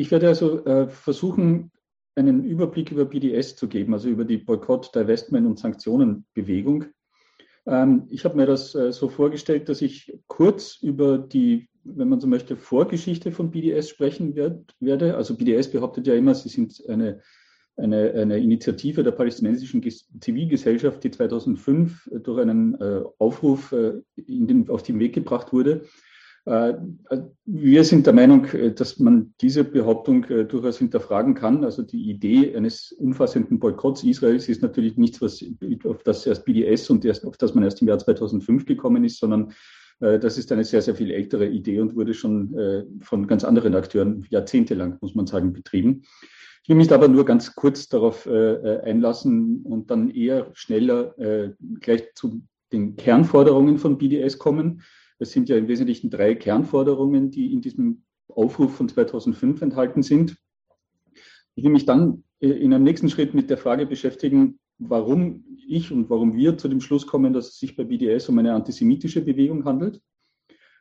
ich werde also äh, versuchen, einen Überblick über BDS zu geben, also über die Boykott, Divestment und Sanktionenbewegung. Ähm, ich habe mir das äh, so vorgestellt, dass ich kurz über die, wenn man so möchte, Vorgeschichte von BDS sprechen werd, werde. Also BDS behauptet ja immer, sie sind eine, eine, eine Initiative der palästinensischen Zivilgesellschaft, die 2005 durch einen äh, Aufruf äh, den, auf den Weg gebracht wurde. Äh, wir sind der Meinung, äh, dass man diese Behauptung äh, durchaus hinterfragen kann. Also die Idee eines umfassenden Boykotts Israels ist natürlich nichts, was, auf das erst BDS und erst, auf das man erst im Jahr 2005 gekommen ist, sondern das ist eine sehr, sehr viel ältere Idee und wurde schon von ganz anderen Akteuren jahrzehntelang, muss man sagen, betrieben. Ich will mich aber nur ganz kurz darauf einlassen und dann eher schneller gleich zu den Kernforderungen von BDS kommen. Es sind ja im Wesentlichen drei Kernforderungen, die in diesem Aufruf von 2005 enthalten sind. Ich will mich dann äh, in einem nächsten Schritt mit der Frage beschäftigen, warum ich und warum wir zu dem Schluss kommen, dass es sich bei BDS um eine antisemitische Bewegung handelt.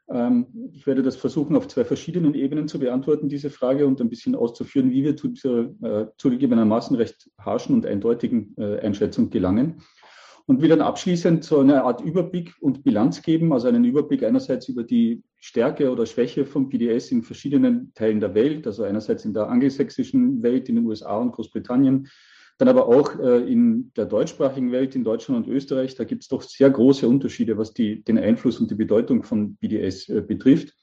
Ähm, ich werde das versuchen, auf zwei verschiedenen Ebenen zu beantworten, diese Frage, und ein bisschen auszuführen, wie wir zu dieser äh, zugegebenermaßen recht harschen und eindeutigen äh, Einschätzung gelangen und will dann abschließend so eine Art Überblick und Bilanz geben, also einen Überblick einerseits über die Stärke oder Schwäche von PDS in verschiedenen Teilen der Welt, also einerseits in der angelsächsischen Welt, in den USA und Großbritannien, dann aber auch äh, in der deutschsprachigen Welt, in Deutschland und Österreich. Da gibt es doch sehr große Unterschiede, was die, den Einfluss und die Bedeutung von BDS äh, betrifft.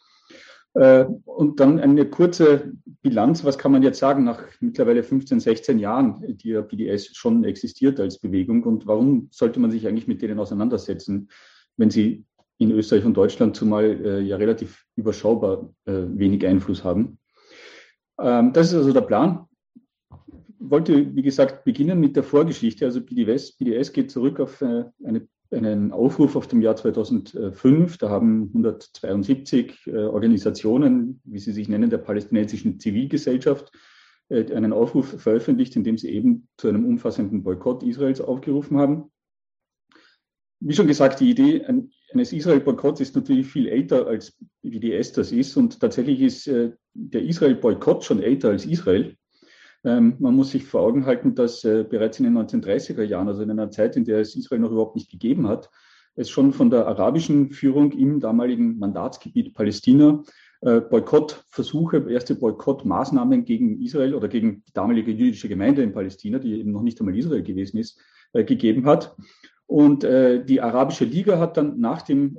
Äh, und dann eine kurze Bilanz, was kann man jetzt sagen nach mittlerweile 15, 16 Jahren, die ja BDS schon existiert als Bewegung und warum sollte man sich eigentlich mit denen auseinandersetzen, wenn sie in Österreich und Deutschland zumal äh, ja relativ überschaubar äh, wenig Einfluss haben. Ähm, das ist also der Plan. Ich wollte, wie gesagt, beginnen mit der Vorgeschichte. Also BDS, BDS geht zurück auf eine einen Aufruf auf dem Jahr 2005. Da haben 172 äh, Organisationen, wie sie sich nennen, der palästinensischen Zivilgesellschaft, äh, einen Aufruf veröffentlicht, in dem sie eben zu einem umfassenden Boykott Israels aufgerufen haben. Wie schon gesagt, die Idee eines Israel-Boykotts ist natürlich viel älter, als wie die S das ist. Und tatsächlich ist äh, der Israel-Boykott schon älter als Israel. Ähm, man muss sich vor Augen halten, dass äh, bereits in den 1930er Jahren, also in einer Zeit, in der es Israel noch überhaupt nicht gegeben hat, es schon von der arabischen Führung im damaligen Mandatsgebiet Palästina äh, Boykottversuche, erste Boykottmaßnahmen gegen Israel oder gegen die damalige jüdische Gemeinde in Palästina, die eben noch nicht einmal Israel gewesen ist, äh, gegeben hat. Und die Arabische Liga hat dann nach dem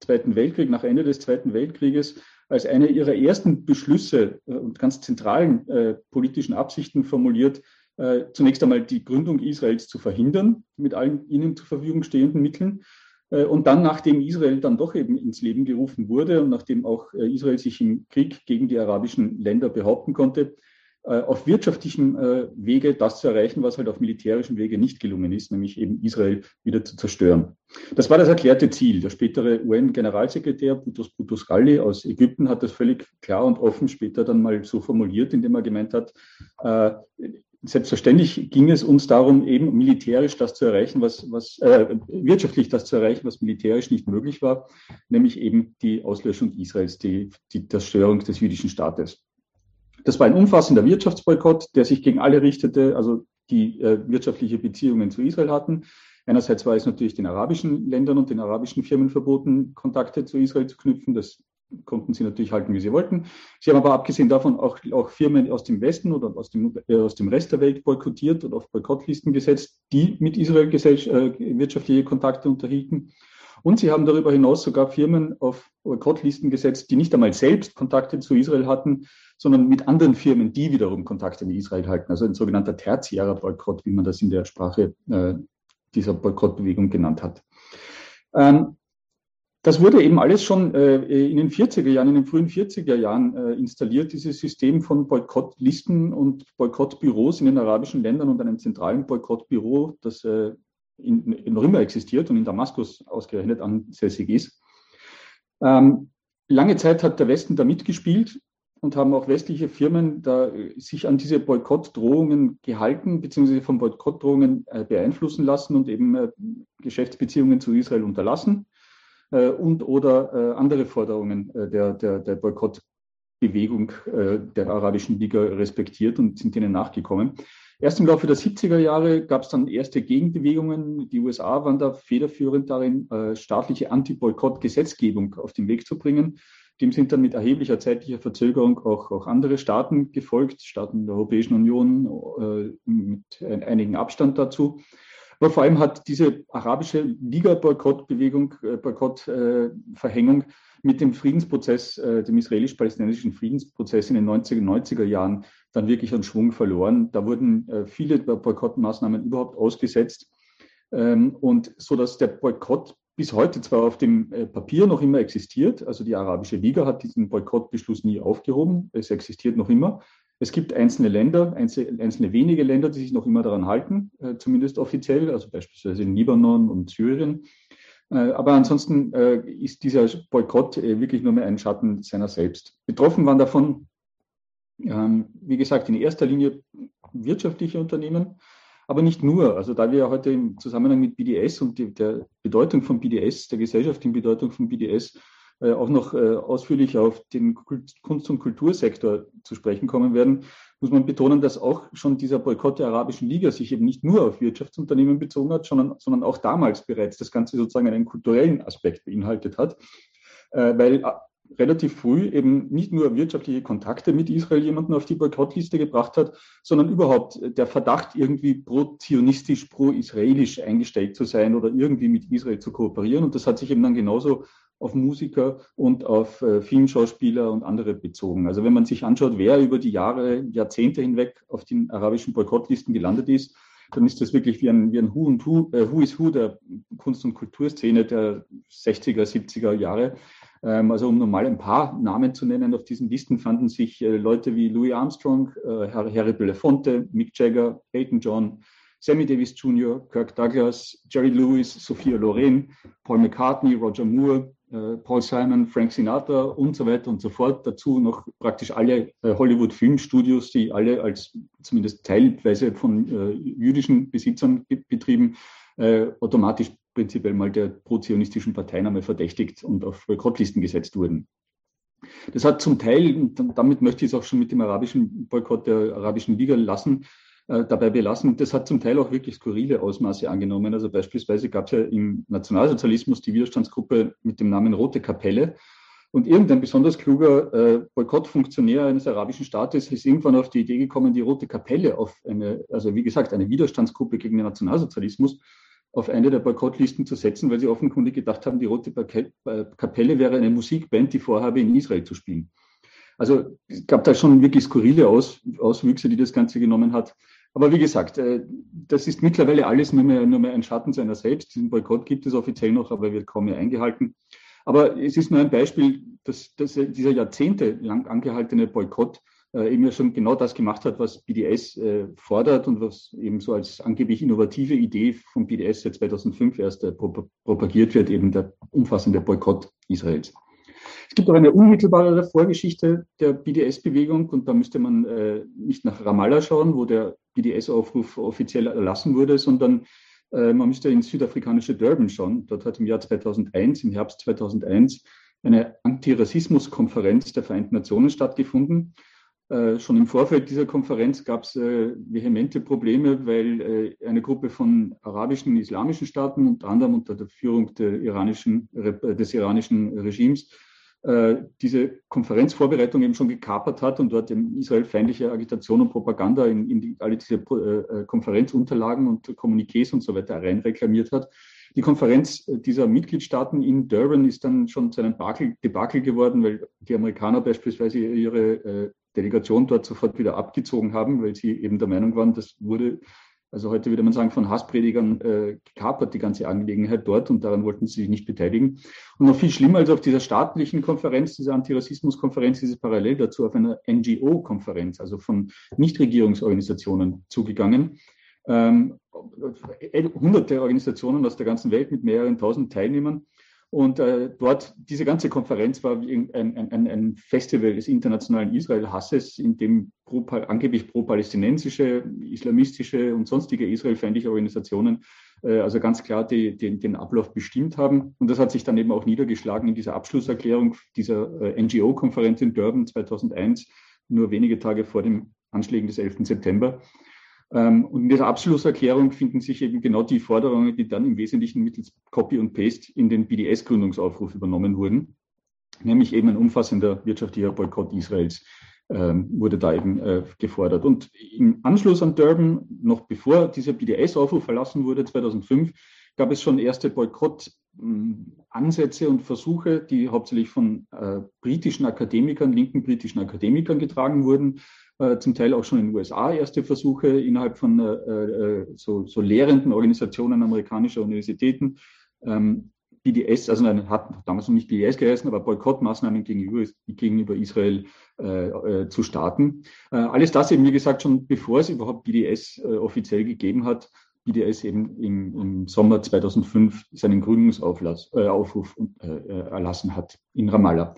Zweiten Weltkrieg, nach Ende des Zweiten Weltkrieges, als eine ihrer ersten Beschlüsse äh, und ganz zentralen äh, politischen Absichten formuliert, äh, zunächst einmal die Gründung Israels zu verhindern mit allen ihnen zur Verfügung stehenden Mitteln. Äh, und dann, nachdem Israel dann doch eben ins Leben gerufen wurde und nachdem auch äh, Israel sich im Krieg gegen die arabischen Länder behaupten konnte, auf wirtschaftlichem äh, Wege das zu erreichen, was halt auf militärischem Wege nicht gelungen ist, nämlich eben Israel wieder zu zerstören. Das war das erklärte Ziel. Der spätere UN-Generalsekretär Boutros Boutros Ghali aus Ägypten hat das völlig klar und offen später dann mal so formuliert, indem er gemeint hat, äh, selbstverständlich ging es uns darum, eben militärisch das zu erreichen, was, was äh, wirtschaftlich das zu erreichen, was militärisch nicht möglich war, nämlich eben die Auslöschung Israels, die, die Zerstörung des jüdischen Staates. Das war ein umfassender Wirtschaftsboykott, der sich gegen alle richtete, also die äh, wirtschaftliche Beziehungen zu Israel hatten. Einerseits war es natürlich den arabischen Ländern und den arabischen Firmen verboten, Kontakte zu Israel zu knüpfen. Das konnten sie natürlich halten, wie sie wollten. Sie haben aber abgesehen davon auch, auch Firmen aus dem Westen oder aus dem, äh, aus dem Rest der Welt boykottiert und auf Boykottlisten gesetzt, die mit Israel äh, wirtschaftliche Kontakte unterhielten. Und sie haben darüber hinaus sogar Firmen auf Boykottlisten gesetzt, die nicht einmal selbst Kontakte zu Israel hatten, sondern mit anderen Firmen, die wiederum Kontakte mit Israel halten. Also ein sogenannter tertiärer Boykott, wie man das in der Sprache äh, dieser Boykottbewegung genannt hat. Ähm, das wurde eben alles schon äh, in den 40er Jahren, in den frühen 40er Jahren äh, installiert, dieses System von Boykottlisten und Boykottbüros in den arabischen Ländern und einem zentralen Boykottbüro, das äh, in, in immer existiert und in Damaskus ausgerechnet ansässig ist. Ähm, lange Zeit hat der Westen da mitgespielt und haben auch westliche Firmen da äh, sich an diese Boykottdrohungen gehalten, beziehungsweise von Boykottdrohungen äh, beeinflussen lassen und eben äh, Geschäftsbeziehungen zu Israel unterlassen äh, und oder äh, andere Forderungen äh, der, der, der Boykott Bewegung äh, der arabischen Liga respektiert und sind ihnen nachgekommen. Erst im Laufe der 70er Jahre gab es dann erste Gegenbewegungen. Die USA waren da federführend darin, staatliche Anti-Boykott-Gesetzgebung auf den Weg zu bringen. Dem sind dann mit erheblicher zeitlicher Verzögerung auch, auch andere Staaten gefolgt, Staaten der Europäischen Union äh, mit einigen Abstand dazu. Aber vor allem hat diese arabische Liga-Boykott-Bewegung, äh, Boykott-Verhängung mit dem Friedensprozess, äh, dem israelisch-palästinensischen Friedensprozess in den 90er, 90er Jahren dann wirklich an Schwung verloren. Da wurden äh, viele Boykottmaßnahmen überhaupt ausgesetzt. Ähm, und so dass der Boykott bis heute zwar auf dem äh, Papier noch immer existiert, also die Arabische Liga hat diesen Boykottbeschluss nie aufgehoben, es existiert noch immer. Es gibt einzelne Länder, einzelne wenige Länder, die sich noch immer daran halten, äh, zumindest offiziell, also beispielsweise in Libanon und Syrien. Aber ansonsten ist dieser Boykott wirklich nur mehr ein Schatten seiner selbst. Betroffen waren davon ähm, wie gesagt, in erster Linie wirtschaftliche Unternehmen, aber nicht nur. Also da wir heute im Zusammenhang mit BDS und die, der Bedeutung von BDS, der gesellschaftlichen Bedeutung von BDS, äh, auch noch äh, ausführlich auf den Kunst- und Kultursektor zu sprechen kommen werden, muss man betonen, dass auch schon dieser Boykott der Arabischen Liga sich eben nicht nur auf Wirtschaftsunternehmen bezogen hat, sondern, sondern auch damals bereits das Ganze sozusagen einen kulturellen Aspekt beinhaltet hat. Äh, weil relativ früh eben nicht nur wirtschaftliche Kontakte mit Israel jemanden auf die Boykottliste gebracht hat, sondern überhaupt der Verdacht, irgendwie pro-zionistisch, pro-israelisch eingestellt zu sein oder irgendwie mit Israel zu kooperieren. Und das hat sich eben dann genauso auf Musiker und auf äh, Filmschauspieler und andere bezogen. Also wenn man sich anschaut, wer über die Jahre, Jahrzehnte hinweg auf den arabischen Boykottlisten gelandet ist, dann ist das wirklich wie ein, wie ein Who, und Who, äh, Who is Who der Kunst- und Kulturszene der 60er, 70er Jahre. Ähm, also um nur mal ein paar Namen zu nennen, auf diesen Listen fanden sich äh, Leute wie Louis Armstrong, äh, Harry Belafonte, Mick Jagger, Elton John, Sammy Davis Jr., Kirk Douglas, Jerry Lewis, Sophia Loren, Paul McCartney, Roger Moore, äh, Paul Simon, Frank Sinatra und so weiter und so fort. Dazu noch praktisch alle Hollywood-Filmstudios, die alle als zumindest teilweise von jüdischen Besitzern betrieben, automatisch prinzipiell mal der pro-zionistischen Parteinahme verdächtigt und auf Boykottlisten gesetzt wurden. Das hat zum Teil, und damit möchte ich es auch schon mit dem arabischen Boykott der arabischen Liga lassen, äh, dabei belassen, das hat zum Teil auch wirklich skurrile Ausmaße angenommen. Also beispielsweise gab es ja im Nationalsozialismus die Widerstandsgruppe mit dem Namen Rote Kapelle. Und irgendein besonders kluger äh, Boykottfunktionär eines arabischen Staates ist irgendwann auf die Idee gekommen, die Rote Kapelle auf eine, also wie gesagt, eine Widerstandsgruppe gegen den Nationalsozialismus auf eine der Boykottlisten zu setzen, weil sie offenkundig gedacht haben, die Rote Kapelle wäre eine Musikband, die vorhabe, in Israel zu spielen. Also es gab da schon wirklich skurrile Aus, Auswüchse, die das Ganze genommen hat. Aber wie gesagt, äh, das ist mittlerweile alles nur mehr, nur mehr ein Schatten seiner selbst. Diesen Boykott gibt es offiziell noch, aber wird kaum mehr eingehalten. Aber es ist nur ein Beispiel, dass, dass dieser jahrzehntelang angehaltene Boykott äh, eben ja schon genau das gemacht hat, was BDS äh, fordert und was eben so als angeblich innovative Idee von BDS seit 2005 erst äh, propagiert wird, eben der umfassende Boykott Israels. Es gibt auch eine unmittelbare Vorgeschichte der BDS-Bewegung und da müsste man äh, nicht nach Ramallah schauen, wo der BDS-Aufruf offiziell erlassen wurde, sondern äh, man müsste ins südafrikanische Durban schauen. Dort hat im Jahr 2001, im Herbst 2001, eine Antirassismus-Konferenz der Vereinten Nationen stattgefunden. Äh, schon im Vorfeld dieser Konferenz gab es äh, vehemente Probleme, weil äh, eine Gruppe von arabischen islamischen Staaten, unter anderem unter der Führung der iranischen, des iranischen Regimes, diese Konferenzvorbereitung eben schon gekapert hat und dort eben israelfeindliche Agitation und Propaganda in, in die, alle diese Konferenzunterlagen und Kommuniqués und so weiter reinreklamiert hat. Die Konferenz dieser Mitgliedstaaten in Durban ist dann schon zu einem Debakel geworden, weil die Amerikaner beispielsweise ihre Delegation dort sofort wieder abgezogen haben, weil sie eben der Meinung waren, das wurde, also heute würde man sagen, von Hasspredigern äh, gekapert, die ganze Angelegenheit dort und daran wollten sie sich nicht beteiligen. Und noch viel schlimmer als auf dieser staatlichen Konferenz, dieser Antirassismus-Konferenz, ist es parallel dazu auf einer NGO-Konferenz, also von Nichtregierungsorganisationen zugegangen. Ähm, hunderte Organisationen aus der ganzen Welt mit mehreren tausend Teilnehmern und äh, dort, diese ganze Konferenz war ein, ein, ein Festival des internationalen Israel-Hasses, in dem pro, angeblich pro-palästinensische, islamistische und sonstige israelfeindliche Organisationen äh, also ganz klar die, die, den Ablauf bestimmt haben. Und das hat sich dann eben auch niedergeschlagen in dieser Abschlusserklärung dieser äh, NGO-Konferenz in Durban 2001, nur wenige Tage vor dem Anschlägen des 11. September. Ähm, und in dieser Abschlusserklärung finden sich eben genau die Forderungen, die dann im Wesentlichen mittels Copy und Paste in den BDS-Gründungsaufruf übernommen wurden, nämlich eben ein umfassender wirtschaftlicher Boykott Israels ähm, wurde da eben äh, gefordert. Und im Anschluss an Durban, noch bevor dieser BDS-Aufruf verlassen wurde, 2005, gab es schon erste Boykott-Ansätze und Versuche, die hauptsächlich von äh, britischen Akademikern, linken britischen Akademikern getragen wurden, äh, zum Teil auch schon in den USA erste Versuche innerhalb von äh, äh, so, so lehrenden Organisationen amerikanischer Universitäten. Ähm, BDS, also nein, hat damals noch nicht BDS geheißen, aber Boykottmaßnahmen gegenüber, gegenüber Israel äh, äh, zu starten. Alles das eben, wie gesagt, schon bevor es überhaupt BDS offiziell gegeben hat, BDS eben im, im Sommer 2005 seinen Gründungsaufruf äh, äh, erlassen hat in Ramallah.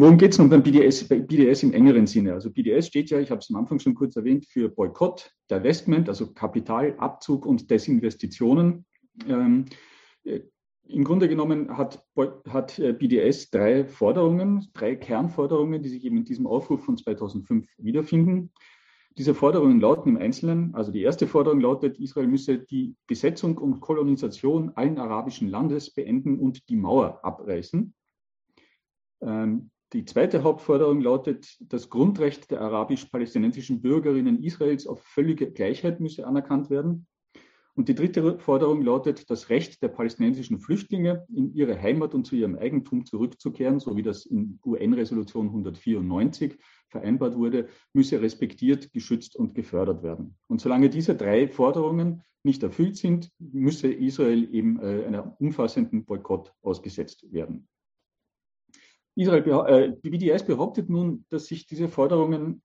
Worum geht es nun beim BDS, bei BDS im engeren Sinne? Also BDS steht ja, ich habe es am Anfang schon kurz erwähnt, für Boykott, Divestment, also Kapitalabzug und Desinvestitionen. Ähm, im Grunde genommen hat, hat äh, BDS drei Forderungen, drei Kernforderungen, die sich eben in diesem Aufruf von 2005 wiederfinden. Diese Forderungen lauten im Einzelnen, also die erste Forderung lautet, Israel müsse die Besetzung und Kolonisation allen arabischen Landes beenden und die Mauer abreißen. Ähm, die zweite Hauptforderung lautet, das Grundrecht der arabisch-palästinensischen Bürgerinnen Israels auf völlige Gleichheit müsse anerkannt werden. Und die dritte Forderung lautet, das Recht der palästinensischen Flüchtlinge in ihre Heimat und zu ihrem Eigentum zurückzukehren, so wie das in UN-Resolution 194 vereinbart wurde, müsse respektiert, geschützt und gefördert werden. Und solange diese drei Forderungen nicht erfüllt sind, müsse Israel eben äh, einer umfassenden Boykott ausgesetzt werden. Israel, äh, die BDS behauptet nun, dass sich diese Forderungen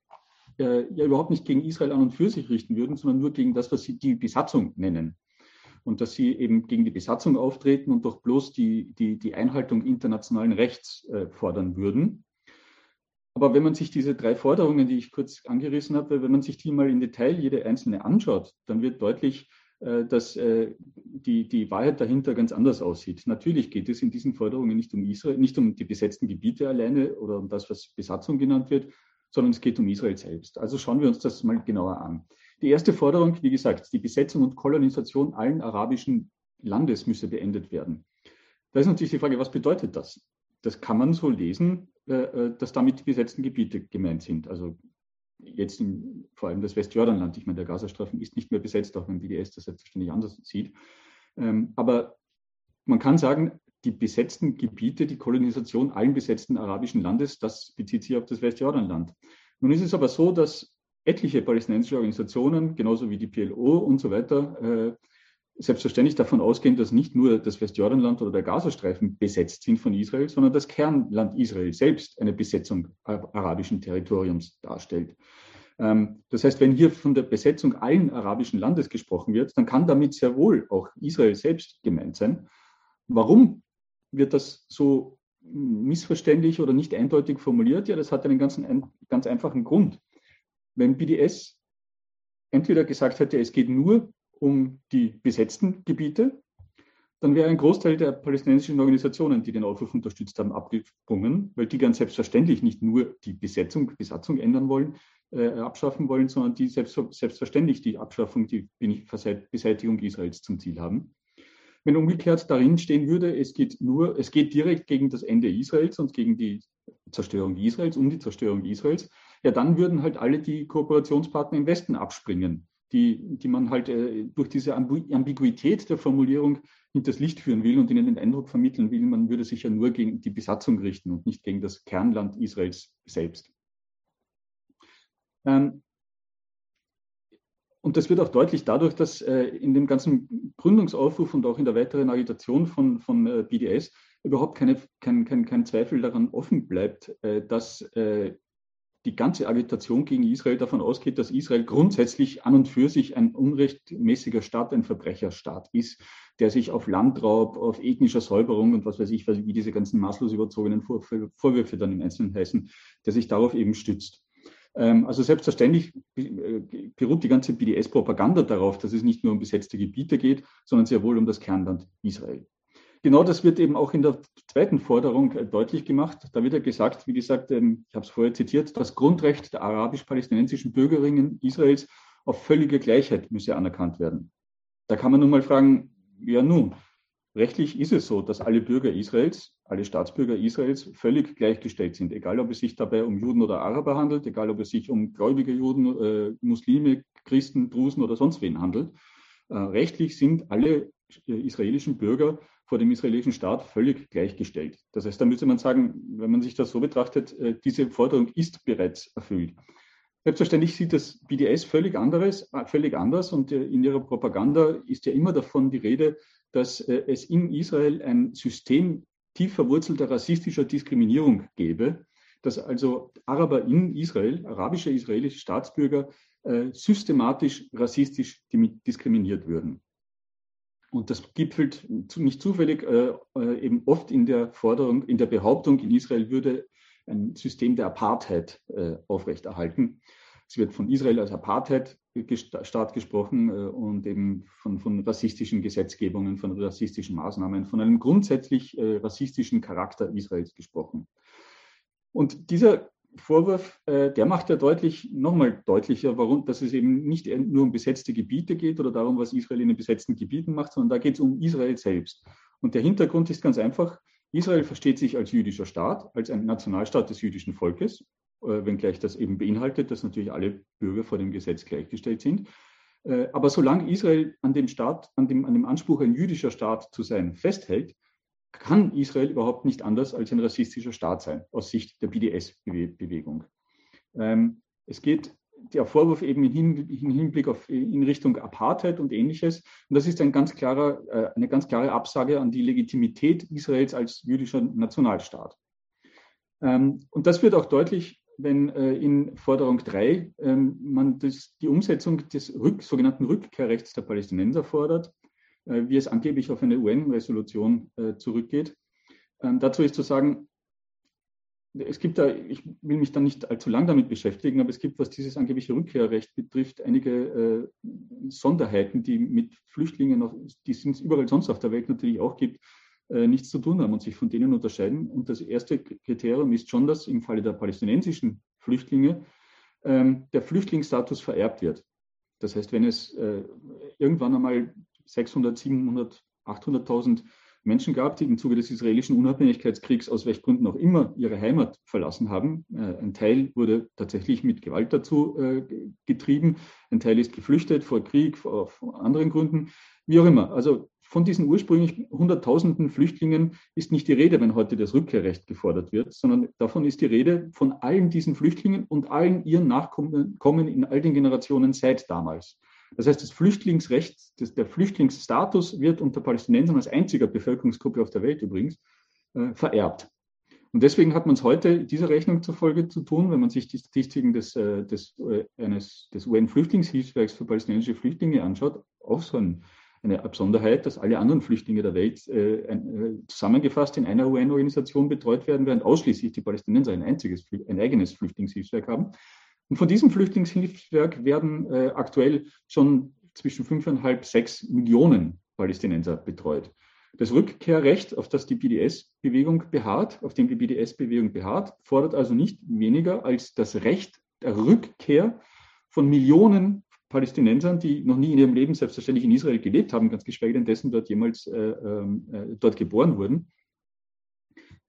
äh, ja überhaupt nicht gegen Israel an und für sich richten würden, sondern nur gegen das, was sie die Besatzung nennen. Und dass sie eben gegen die Besatzung auftreten und doch bloß die, die, die Einhaltung internationalen Rechts äh, fordern würden. Aber wenn man sich diese drei Forderungen, die ich kurz angerissen habe, wenn man sich die mal in Detail jede einzelne anschaut, dann wird deutlich, dass äh, die, die Wahrheit dahinter ganz anders aussieht. Natürlich geht es in diesen Forderungen nicht um Israel, nicht um die besetzten Gebiete alleine oder um das, was Besatzung genannt wird, sondern es geht um Israel selbst. Also schauen wir uns das mal genauer an. Die erste Forderung, wie gesagt, die Besetzung und Kolonisation allen arabischen Landes müsse beendet werden. Da ist natürlich die Frage, was bedeutet das? Das kann man so lesen, äh, äh, dass damit die besetzten Gebiete gemeint sind. Also jetzt in, vor allem das Westjordanland. Ich meine, der Gazastreifen ist nicht mehr besetzt, auch wenn BDS das selbstverständlich anders sieht. Ähm, aber man kann sagen, die besetzten Gebiete, die Kolonisation allen besetzten arabischen Landes, das bezieht sich auf das Westjordanland. Nun ist es aber so, dass etliche palästinensische Organisationen, genauso wie die PLO und so weiter, äh, selbstverständlich davon ausgehen, dass nicht nur das Westjordanland oder der Gazastreifen besetzt sind von Israel, sondern das Kernland Israel selbst eine Besetzung arabischen Territoriums darstellt. Ähm, das heißt, wenn hier von der Besetzung allen arabischen Landes gesprochen wird, dann kann damit sehr wohl auch Israel selbst gemeint sein. Warum wird das so missverständlich oder nicht eindeutig formuliert? Ja, das hat einen ganz, ganz einfachen Grund. Wenn BDS entweder gesagt hätte, es geht nur um die besetzten Gebiete, dann wäre ein Großteil der palästinensischen Organisationen, die den Aufruf unterstützt haben, abgesprungen, weil die ganz selbstverständlich nicht nur die Besetzung, Besatzung ändern wollen, äh, abschaffen wollen, sondern die selbst, selbstverständlich die Abschaffung, die Beseitigung Israels zum Ziel haben. Wenn umgekehrt darin stehen würde, es geht nur, es geht direkt gegen das Ende Israels und gegen die Zerstörung Israels, um die Zerstörung Israels, ja, dann würden halt alle die Kooperationspartner im Westen abspringen, die, die man halt äh, durch diese Ambiguität der Formulierung hinters Licht führen will und ihnen den Eindruck vermitteln will, man würde sich ja nur gegen die Besatzung richten und nicht gegen das Kernland Israels selbst. Ähm, und das wird auch deutlich dadurch, dass äh, in dem ganzen Gründungsaufruf und auch in der weiteren Agitation von, von äh, BDS überhaupt keine, kein, kein, kein Zweifel daran offen bleibt, äh, dass äh, die ganze Agitation gegen Israel davon ausgeht, dass Israel grundsätzlich an und für sich ein unrechtmäßiger Staat, ein Verbrecherstaat ist, der sich auf Landraub, auf ethnischer Säuberung und was weiß ich, wie diese ganzen maßlos überzogenen Vorwürfe dann im Einzelnen heißen, der sich darauf eben stützt. Ähm, also selbstverständlich äh, beruht die ganze BDS-Propaganda darauf, dass es nicht nur um besetzte Gebiete geht, sondern sehr wohl um das Kernland Israel. Genau das wird eben auch in der zweiten Forderung äh, deutlich gemacht. Da wird ja gesagt, wie gesagt, ähm, ich habe es vorher zitiert, das Grundrecht der arabisch-palästinensischen Bürgerinnen Israels auf völlige Gleichheit müsse anerkannt werden. Da kann man nun mal fragen, ja nun, rechtlich ist es so, dass alle Bürger Israels, alle Staatsbürger Israels völlig gleichgestellt sind, egal ob es sich dabei um Juden oder Araber handelt, egal ob es sich um gläubige Juden, äh, Muslime, Christen, Drusen oder sonst wen handelt. Äh, rechtlich sind alle äh, israelischen Bürger vor dem israelischen Staat völlig gleichgestellt. Das heißt, da müsste man sagen, wenn man sich das so betrachtet, äh, diese Forderung ist bereits erfüllt. Selbstverständlich sieht das BDS völlig anderes, äh, völlig anders und äh, in ihrer Propaganda ist ja immer davon die Rede, dass es in Israel ein System tief verwurzelter rassistischer Diskriminierung gäbe, dass also Araber in Israel, arabische israelische Staatsbürger, systematisch rassistisch diskriminiert würden. Und das gipfelt nicht zufällig äh, äh, eben oft in der Forderung, in der Behauptung, in Israel würde ein System der Apartheid äh, aufrechterhalten. Es wird von Israel als Apartheid-Staat gesprochen äh, und eben von, von, rassistischen Gesetzgebungen, von rassistischen Maßnahmen, von einem grundsätzlich äh, rassistischen Charakter Israels gesprochen. Und dieser Vorwurf, äh, der macht ja deutlich, nochmal deutlicher, warum, dass es eben nicht nur um besetzte Gebiete geht oder darum, was Israel in den besetzten Gebieten macht, sondern da geht es um Israel selbst. Und der Hintergrund ist ganz einfach, Israel versteht sich als jüdischer Staat, als ein Nationalstaat des jüdischen Volkes, äh, wenngleich das eben beinhaltet, dass natürlich alle Bürger vor dem Gesetz gleichgestellt sind. Äh, aber solange Israel an dem Staat, an dem, an dem Anspruch, ein jüdischer Staat zu sein, festhält, kann Israel überhaupt nicht anders als ein rassistischer Staat sein, aus Sicht der BDS-Bewegung. Ähm, es geht der Vorwurf eben in, Hinblick auf in Richtung Apartheid und ähnliches. Und das ist ein ganz klarer, äh, eine ganz klare Absage an die Legitimität Israels als jüdischer Nationalstaat. Ähm, und das wird auch deutlich, wenn äh, in Forderung 3 ähm, man das, die Umsetzung des Rück, sogenannten Rückkehrrechts der Palästinenser fordert. Äh, wie es angeblich auf eine UN-Resolution äh, zurückgeht. Ähm, dazu ist zu sagen, es gibt da, ich will mich da nicht allzu lang damit beschäftigen, aber es gibt, was dieses angebliche Rückkehrrecht betrifft, einige äh, Sonderheiten, die mit Flüchtlingen, noch, die es überall sonst auf der Welt natürlich auch gibt, äh, nichts zu tun haben und sich von denen unterscheiden. Und das erste Kriterium ist schon, dass im Falle der palästinensischen Flüchtlinge ähm, der Flüchtlingsstatus vererbt wird. Das heißt, wenn es äh, irgendwann einmal 600, 700, 800.000 Menschen gab, die im Zuge des israelischen Unabhängigkeitskriegs aus welchen Gründen auch immer ihre Heimat verlassen haben. Äh, ein Teil wurde tatsächlich mit Gewalt dazu äh, getrieben, ein Teil ist geflüchtet vor Krieg, vor, anderen Gründen, wie auch immer. Also von diesen ursprünglich Hunderttausenden Flüchtlingen ist nicht die Rede, wenn heute das Rückkehrrecht gefordert wird, sondern davon ist die Rede von allen diesen Flüchtlingen und allen ihren Nachkommen in all den Generationen seit damals. Das heißt, das Flüchtlingsrecht, das, der Flüchtlingsstatus wird unter Palästinensern als einziger Bevölkerungsgruppe auf der Welt übrigens äh, vererbt. Und deswegen hat man es heute dieser Rechnung zufolge zu tun, wenn man sich die Statistiken des, äh, des, äh, eines, des UN-Flüchtlingshilfswerks für palästinensische Flüchtlinge anschaut, auch so ein, eine Besonderheit, dass alle anderen Flüchtlinge der Welt äh, ein, äh, zusammengefasst in einer UN-Organisation betreut werden, während ausschließlich die Palästinenser ein einziges, ein eigenes Flüchtlingshilfswerk haben. Und von diesem Flüchtlingshilfswerk werden äh, aktuell schon zwischen 5,5, 6 Millionen Palästinenser betreut. Das Rückkehrrecht, auf das die BDS-Bewegung beharrt, auf dem die BDS-Bewegung beharrt, fordert also nicht weniger als das Recht der Rückkehr von Millionen Palästinensern, die noch nie in ihrem Leben selbstverständlich in Israel gelebt haben, ganz geschweige denn dessen dort jemals äh, ähm, äh, dort geboren wurden,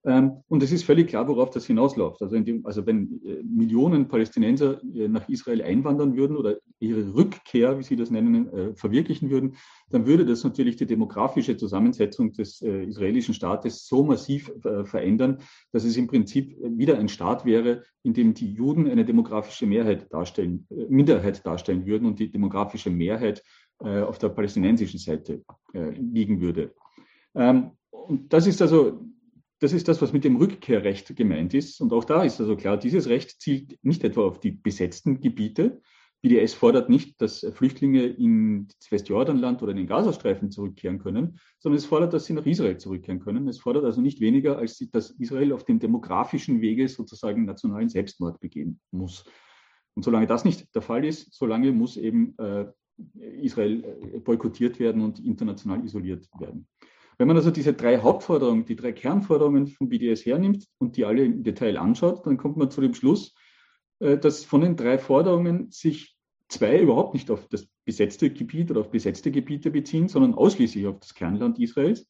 und es ist völlig klar, worauf das hinausläuft. Also, dem, also wenn äh, Millionen Palästinenser äh, nach Israel einwandern würden oder ihre Rückkehr, wie Sie das nennen, äh, verwirklichen würden, dann würde das natürlich die demografische Zusammensetzung des israelischen Staates so massiv verändern, dass es im Prinzip wieder ein Staat wäre, in dem die Juden eine demografische Mehrheit darstellen, Minderheit darstellen würden und die demografische Mehrheit auf der palästinensischen Seite liegen würde. Ähm, und das ist also das ist das, was mit dem Rückkehrrecht gemeint ist. Und auch da ist also klar, dieses Recht zielt nicht etwa auf die besetzten Gebiete. BDS fordert nicht, dass Flüchtlinge in das Westjordanland oder in den Gazastreifen zurückkehren können, sondern es fordert, dass sie nach Israel zurückkehren können. Es fordert also nicht weniger, als dass Israel auf dem demografischen Wege sozusagen nationalen Selbstmord begehen muss. Und solange das nicht der Fall ist, solange muss eben äh, Israel äh, boykottiert werden und international isoliert werden. Wenn man also diese drei Hauptforderungen, die drei Kernforderungen von BDS hernimmt und die alle im Detail anschaut, dann kommt man zu dem Schluss, äh, dass von den drei Forderungen sich zwei überhaupt nicht auf das besetzte Gebiet oder auf besetzte Gebiete beziehen, sondern ausschließlich auf das Kernland Israels.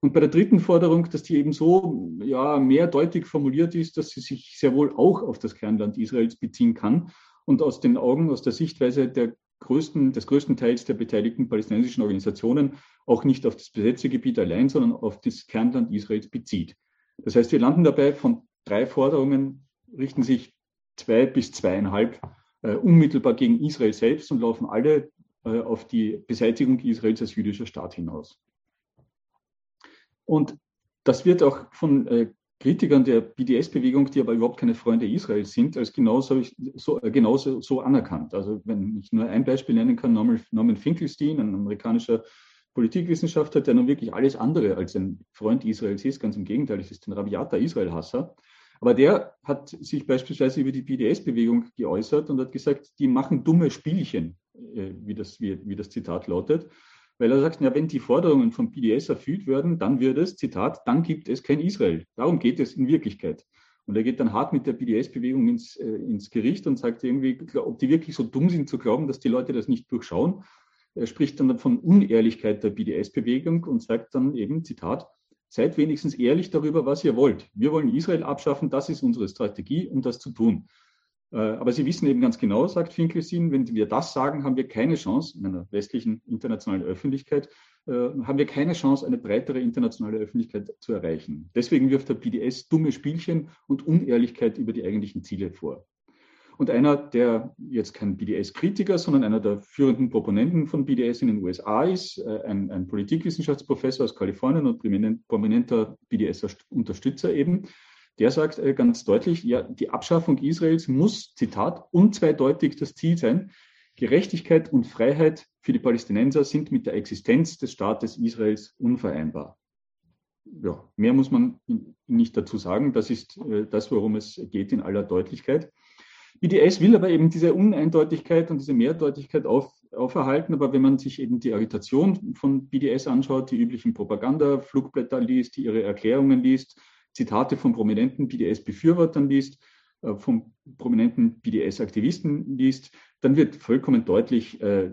Und bei der dritten Forderung, dass die eben so ja, mehrdeutig formuliert ist, dass sie sich sehr wohl auch auf das Kernland Israels beziehen kann und aus den Augen, aus der Sichtweise der größten, des größten Teils der beteiligten palästinensischen Organisationen auch nicht auf das besetzte Gebiet allein, sondern auf das Kernland Israels bezieht. Das heißt, wir landen dabei von drei Forderungen, richten sich zwei bis zweieinhalb äh, unmittelbar gegen Israel selbst und laufen alle äh, auf die Beseitigung Israels als jüdischer Staat hinaus. Und das wird auch von äh, Kritikern der BDS-Bewegung, die aber überhaupt keine Freunde Israels sind, als genauso, so, äh, genauso so anerkannt. Also wenn ich nur ein Beispiel nennen kann, Norman Finkelstein, ein amerikanischer Politikwissenschaftler, der nun wirklich alles andere als ein Freund Israels ist, ganz im Gegenteil, es ist ein rabiater Israel-Hasser. Aber der hat sich beispielsweise über die BDS-Bewegung geäußert und hat gesagt, die machen dumme Spielchen, äh, wie das, wie, wie das Zitat lautet weil er sagt, ja, wenn die Forderungen vom BDS erfüllt werden, dann wird es, Zitat, dann gibt es kein Israel. Darum geht es in Wirklichkeit. Und er geht dann hart mit der BDS-Bewegung ins, äh, ins Gericht und sagt irgendwie, ob die wirklich so dumm sind zu glauben, dass die Leute das nicht durchschauen. Er spricht dann von Unehrlichkeit der BDS-Bewegung und sagt dann eben, Zitat, seid wenigstens ehrlich darüber, was ihr wollt. Wir wollen Israel abschaffen, das ist unsere Strategie, um das zu tun. Äh, aber Sie wissen eben ganz genau, sagt Finkelstein, wenn wir das sagen, haben wir keine Chance in einer westlichen internationalen Öffentlichkeit, äh, haben wir keine Chance, eine breitere internationale Öffentlichkeit zu erreichen. Deswegen wirft der BDS dumme Spielchen und Unehrlichkeit über die eigentlichen Ziele vor. Und einer, der jetzt kein BDS-Kritiker, sondern einer der führenden Proponenten von BDS in den USA ist, äh, ein, ein Politikwissenschaftsprofessor aus Kalifornien und prominenter BDS-Unterstützer eben, der sagt äh, ganz deutlich, ja, die Abschaffung Israels muss, Zitat, unzweideutig das Ziel sein. Gerechtigkeit und Freiheit für die Palästinenser sind mit der Existenz des Staates Israels unvereinbar. Ja, mehr muss man nicht dazu sagen. Das ist äh, das, worum es geht in aller Deutlichkeit. BDS will aber eben diese Uneindeutigkeit und diese Mehrdeutigkeit auf, auferhalten. Aber wenn man sich eben die Agitation von BDS anschaut, die üblichen Propaganda-Flugblätter liest, die ihre Erklärungen liest, Zitate von prominenten BDS-Befürwortern liest, äh, von prominenten BDS-Aktivisten liest, dann wird vollkommen deutlich, äh, äh,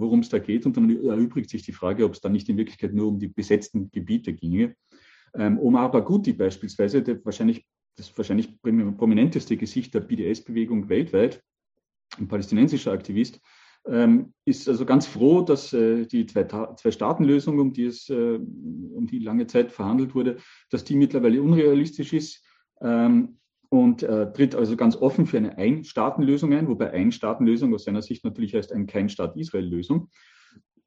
worum es da geht. Und dann erübrigt sich die Frage, ob es dann nicht in Wirklichkeit nur um die besetzten Gebiete ginge. Ähm, Omar Baguti beispielsweise, der wahrscheinlich, das wahrscheinlich prominenteste Gesicht der BDS-Bewegung weltweit, ein palästinensischer Aktivist, ähm, ist also ganz froh, dass äh, die Zwei-Staaten-Lösung, um die es äh, um die lange Zeit verhandelt wurde, dass die mittlerweile unrealistisch ist ähm, und äh, tritt also ganz offen für eine Ein-Staaten-Lösung ein, wobei Ein-Staaten-Lösung aus seiner Sicht natürlich heißt ein Kein-Staat-Israel-Lösung.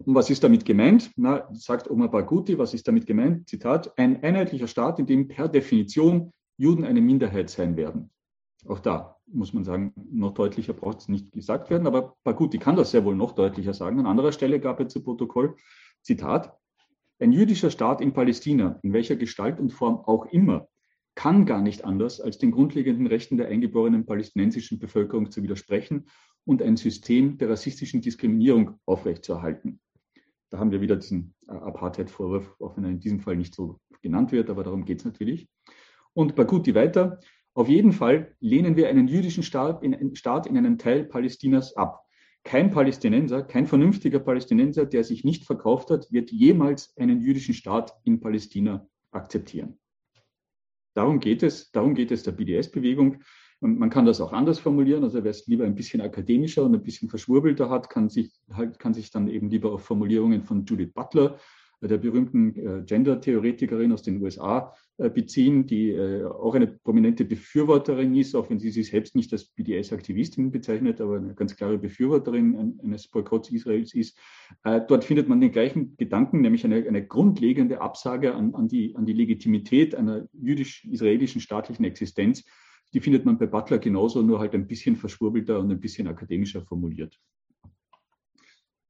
Und was ist damit gemeint? Na, sagt Omar Barghouti, was ist damit gemeint? Zitat, ein einheitlicher Staat, in dem per Definition Juden eine Minderheit sein werden. Auch da muss man sagen, noch deutlicher braucht es nicht gesagt werden, aber die kann das sehr wohl noch deutlicher sagen. An anderer Stelle gab er zu Protokoll, Zitat, ein jüdischer Staat in Palästina, in welcher Gestalt und Form auch immer, kann gar nicht anders, als den grundlegenden Rechten der eingeborenen palästinensischen Bevölkerung zu widersprechen und ein System der rassistischen Diskriminierung aufrechtzuerhalten. Da haben wir wieder diesen Apartheid-Vorwurf, auch wenn er in diesem Fall nicht so genannt wird, aber darum geht es natürlich. Und Baguti weiter, auf jeden Fall lehnen wir einen jüdischen Staat in, Staat in einem Teil Palästinas ab. Kein Palästinenser, kein vernünftiger Palästinenser, der sich nicht verkauft hat, wird jemals einen jüdischen Staat in Palästina akzeptieren. Darum geht es, darum geht es der BDS-Bewegung. Man kann das auch anders formulieren. Also wer es lieber ein bisschen akademischer und ein bisschen verschwurbelter hat, kann sich, halt, kann sich dann eben lieber auf Formulierungen von Judith Butler der berühmten äh, Gender-Theoretikerin aus den USA äh, beziehen, die äh, auch eine prominente Befürworterin ist, auch wenn sie sich selbst nicht als BDS-Aktivistin bezeichnet, aber eine ganz klare Befürworterin eines Boykotts Israels ist. Dort findet man den gleichen Gedanken, nämlich eine, eine grundlegende Absage an, an, die, an die Legitimität einer jüdisch-israelischen staatlichen Existenz. Die findet man bei Butler genauso, nur halt ein bisschen verschwurbelter und ein bisschen akademischer formuliert.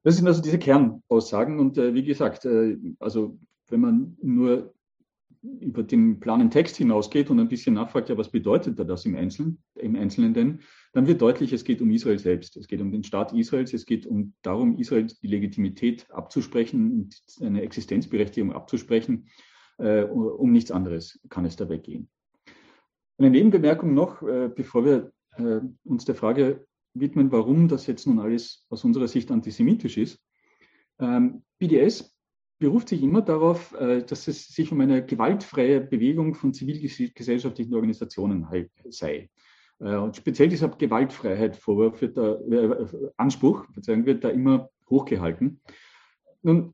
Das sind also diese Kernaussagen. Und äh, wie gesagt, äh, also wenn man nur über den planen Text hinausgeht und ein bisschen nachfragt, ja, was bedeutet das im Einzelnen, im Einzelnen denn, dann wird deutlich, es geht um Israel selbst. Es geht um den Staat Israels. Es geht um darum, Israel die Legitimität abzusprechen und eine Existenzberechtigung abzusprechen. Äh, um nichts anderes kann es dabei gehen. Eine Nebenbemerkung noch, äh, bevor wir äh, uns der Frage widmen, warum das jetzt nun alles aus unserer Sicht antisemitisch ist. Ähm, BDS beruft sich immer darauf, äh, dass es sich um eine gewaltfreie Bewegung von zivilgesellschaftlichen Organisationen sei. Äh, und speziell dieser Gewaltfreiheit Vorwurf wird da, äh, Anspruch wird da immer hochgehalten. Nun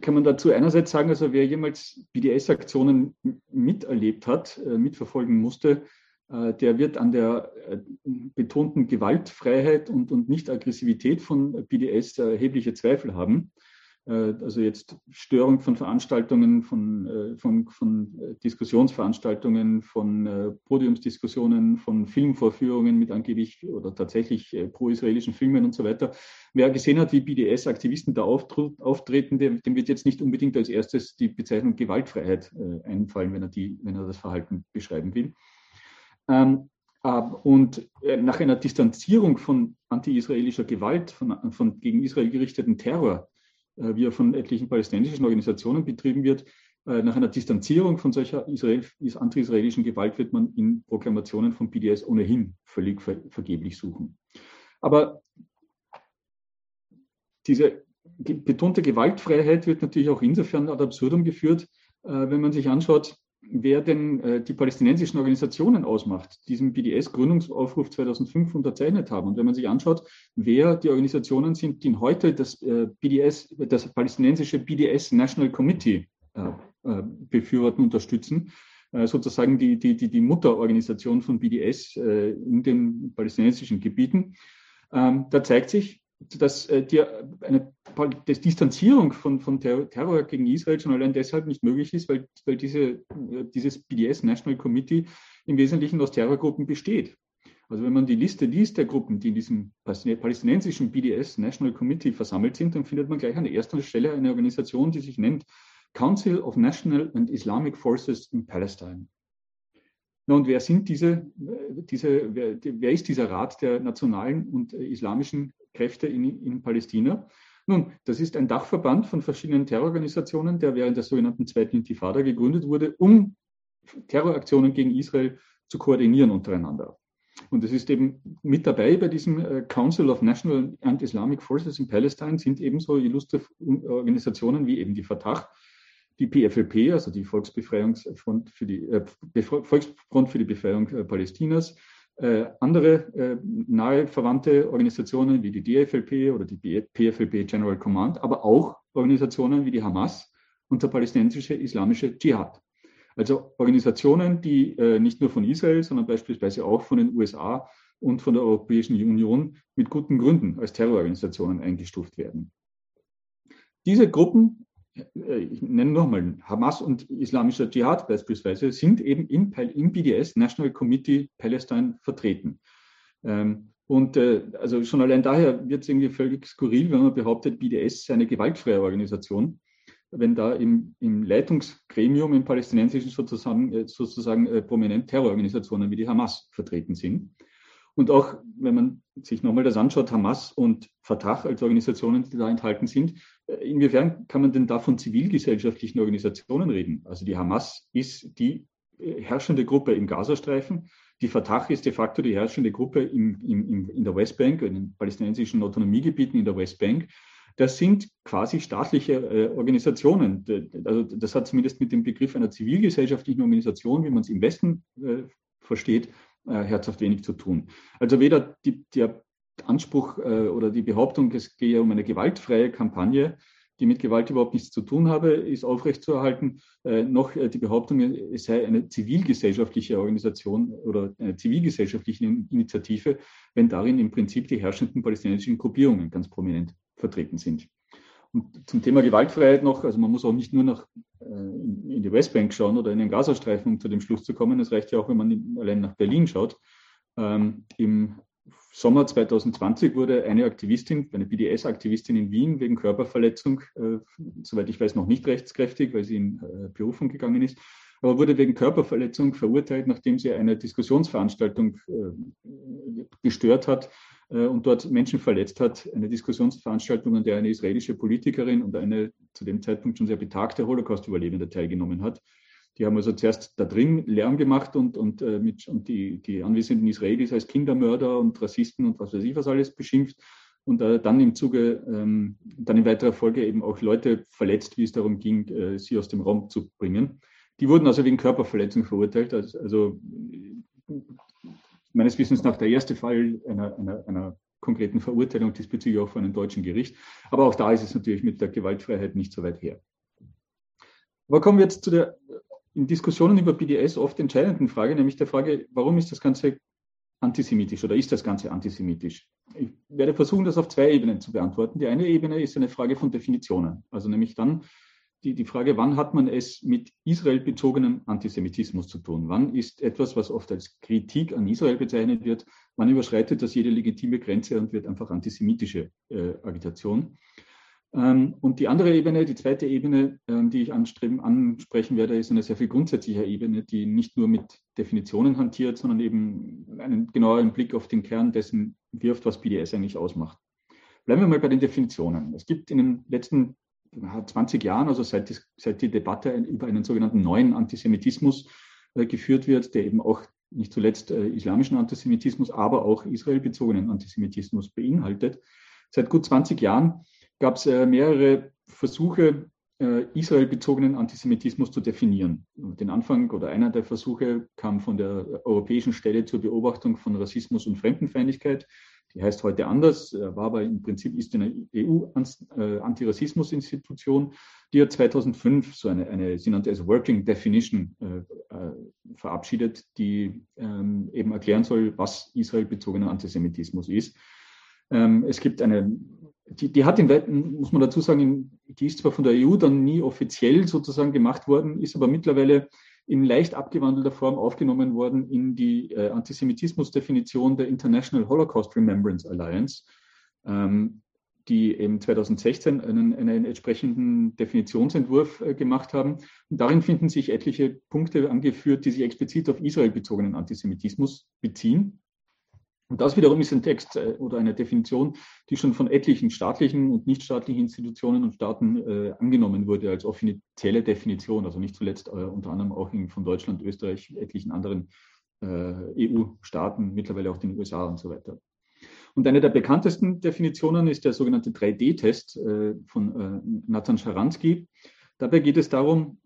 kann man dazu einerseits sagen, also wer jemals BDS-Aktionen miterlebt hat, mitverfolgen musste, der wird an der betonten Gewaltfreiheit und, und Nicht-Aggressivität von BDS erhebliche Zweifel haben. Äh, also jetzt Störung von Veranstaltungen, von, äh, von, von Diskussionsveranstaltungen, von Podiumsdiskussionen, von Filmvorführungen mit angeblich oder tatsächlich pro-israelischen Filmen und so weiter. Wer gesehen hat, wie BDS-Aktivisten da auftreten, dem, wird jetzt nicht unbedingt als erstes die Bezeichnung Gewaltfreiheit äh, einfallen, wenn er, die, wenn er das Verhalten beschreiben will. Ähm, und nach einer Distanzierung von anti-israelischer Gewalt, von, von gegen Israel gerichteten Terror, äh, wie er von etlichen palästinensischen Organisationen betrieben wird. Äh, nach einer Distanzierung von solcher Israel, anti-israelischen Gewalt wird man in Proklamationen von BDS ohnehin völlig ver vergeblich suchen. Aber diese betonte Gewaltfreiheit wird natürlich auch insofern ad absurdum geführt, äh, wenn man sich anschaut, wer denn äh, die palästinensischen Organisationen ausmacht, diesen BDS-Gründungsaufruf 2005 unterzeichnet haben. Und wenn man sich anschaut, wer die Organisationen sind, die heute das äh, BDS, das palästinensische BDS National Committee äh, äh, befürworten, unterstützen, äh, sozusagen die, die, die, die Mutterorganisation von BDS äh, in den palästinensischen Gebieten, ähm, da zeigt sich, dass äh, die, eine die Distanzierung von, von Terror gegen Israel schon allein deshalb nicht möglich ist, weil, weil diese, äh, dieses BDS National Committee im Wesentlichen aus Terrorgruppen besteht. Also wenn man die Liste liest der Gruppen, die in diesem palästinensischen BDS National Committee versammelt sind, dann findet man gleich an erster Stelle eine Organisation, die sich nennt Council of National and Islamic Forces in Palestine. Und wer sind diese, diese wer, wer, ist dieser Rat der nationalen und äh, islamischen Kräfte in, in Palästina? Nun, das ist ein Dachverband von verschiedenen Terrororganisationen, der während der sogenannten Zweiten Intifada gegründet wurde, um Terroraktionen gegen Israel zu koordinieren untereinander. Und es ist eben mit dabei bei diesem äh, Council of National and Islamic Forces in Palestine sind ebenso illustre Organisationen wie eben die Fatah, die PFLP, also die Volksbefreiungsfront für die, äh, Volksfront für die Befreiung äh, Palästinas, äh, andere äh, nahe verwandte Organisationen wie die DFLP oder die PFLP General Command, aber auch Organisationen wie die Hamas und der palästinensische islamische Dschihad. Also Organisationen, die äh, nicht nur von Israel, sondern beispielsweise auch von den USA und von der Europäischen Union mit guten Gründen als Terrororganisationen eingestuft werden. Diese Gruppen ich nenne nochmal, Hamas und Islamischer Dschihad beispielsweise, sind eben im, im BDS, National Committee Palestine, vertreten. Ähm, und äh, also schon allein daher wird es irgendwie völlig skurril, wenn man behauptet, BDS sei eine gewaltfreie Organisation, wenn da im, im Leitungsgremium im palästinensischen sozusagen, äh, sozusagen äh, prominent Terrororganisationen wie die Hamas vertreten sind. Und auch, wenn man sich nochmal das anschaut, Hamas und Fatah als Organisationen, die da enthalten sind, äh, inwiefern kann man denn da von zivilgesellschaftlichen Organisationen reden? Also die Hamas ist die äh, herrschende Gruppe im Gazastreifen. Die Fatah ist de facto die herrschende Gruppe im, im, in der Westbank, in den palästinensischen Autonomiegebieten in der Westbank. Das sind quasi staatliche äh, Organisationen. Also das hat zumindest mit dem Begriff einer zivilgesellschaftlichen Organisation, wie man es im Westen äh, versteht, äh, herzhaft wenig zu tun. Also weder die, der Anspruch äh, oder die Behauptung, es gehe um eine gewaltfreie Kampagne, die mit Gewalt überhaupt nichts zu tun habe, ist aufrechtzuerhalten, äh, noch äh, die Behauptung, es sei eine zivilgesellschaftliche Organisation oder eine zivilgesellschaftliche Initiative, wenn darin im Prinzip die herrschenden palästinensischen Gruppierungen ganz prominent vertreten sind. Und zum Thema Gewaltfreiheit noch, also man muss auch nicht nur nach, äh, in die Westbank schauen oder in den Gazastreifen, um zu dem Schluss zu kommen. Es reicht ja auch, wenn man allein nach Berlin schaut. Ähm, Im Sommer 2020 wurde eine Aktivistin, eine BDS-Aktivistin in Wien wegen Körperverletzung, äh, soweit ich weiß, noch nicht rechtskräftig, weil sie in äh, Berufung gegangen ist, aber wurde wegen Körperverletzung verurteilt, nachdem sie eine Diskussionsveranstaltung äh, gestört hat und dort Menschen verletzt hat. Eine Diskussionsveranstaltung, an der eine israelische Politikerin und eine zu dem Zeitpunkt schon sehr betagte Holocaust-Überlebende teilgenommen hat. Die haben also zuerst da drin Lärm gemacht und, und, äh, mit, und die, die anwesenden Israelis als Kindermörder und Rassisten und was weiß ich was alles beschimpft und äh, dann im Zuge, ähm, dann in weiterer Folge eben auch Leute verletzt, wie es darum ging, äh, sie aus dem Raum zu bringen. Die wurden also wegen Körperverletzung verurteilt. Also, also meines Wissens nach der erste Fall einer, einer, einer konkreten Verurteilung diesbezüglich auch von einem deutschen Gericht. Aber auch da ist es natürlich mit der Gewaltfreiheit nicht so weit her. Aber kommen wir jetzt zu der in Diskussionen über BDS oft entscheidenden Frage, nämlich der Frage, warum ist das Ganze antisemitisch oder ist das Ganze antisemitisch? Ich werde versuchen, das auf zwei Ebenen zu beantworten. Die eine Ebene ist eine Frage von Definitionen, also nämlich dann die, die Frage, wann hat man es mit Israel bezogenem Antisemitismus zu tun? Wann ist etwas, was oft als Kritik an Israel bezeichnet wird, wann überschreitet das jede legitime Grenze und wird einfach antisemitische äh, Agitation? Ähm, und die andere Ebene, die zweite Ebene, ähm, die ich anstreben, ansprechen werde, ist eine sehr viel grundsätzliche Ebene, die nicht nur mit Definitionen hantiert, sondern eben einen genaueren Blick auf den Kern dessen wirft, was BDS eigentlich ausmacht. Bleiben wir mal bei den Definitionen. Es gibt in den letzten 20 Jahren, also seit, seit die Debatte über einen sogenannten neuen Antisemitismus äh, geführt wird, der eben auch nicht zuletzt äh, islamischen Antisemitismus, aber auch israelbezogenen Antisemitismus beinhaltet. Seit gut 20 Jahren gab es äh, mehrere Versuche, israelbezogenen Antisemitismus zu definieren. Den Anfang oder einer der Versuche kam von der Europäischen Stelle zur Beobachtung von Rassismus und Fremdenfeindlichkeit die heißt heute anders, äh, war aber im Prinzip ist eine EU-Antirassismus-Institution, die hat 2005 so eine, eine sie nannte es Working Definition äh, äh, verabschiedet, die ähm, eben erklären soll, was israelbezogener Antisemitismus ist. Ähm, es gibt eine, die, die hat in muss man dazu sagen, die ist zwar von der EU dann nie offiziell sozusagen gemacht worden, ist aber mittlerweile in leicht abgewandelter Form aufgenommen worden in die äh, Antisemitismus-Definition der International Holocaust Remembrance Alliance, ähm, die eben 2016 einen, einen entsprechenden Definitionsentwurf äh, gemacht haben. Und darin finden sich etliche Punkte angeführt, die sich explizit auf Israel bezogenen Antisemitismus beziehen. Und das wiederum ist ein Text äh, oder eine Definition, die schon von etlichen staatlichen und nichtstaatlichen Institutionen und Staaten äh, angenommen wurde als offizielle Definition, also nicht zuletzt äh, unter anderem auch in, von Deutschland, Österreich, etlichen anderen äh, EU-Staaten, mittlerweile auch den USA und so weiter. Und eine der bekanntesten Definitionen ist der sogenannte 3D-Test äh, von äh, Nathan Scharansky. Dabei geht es darum,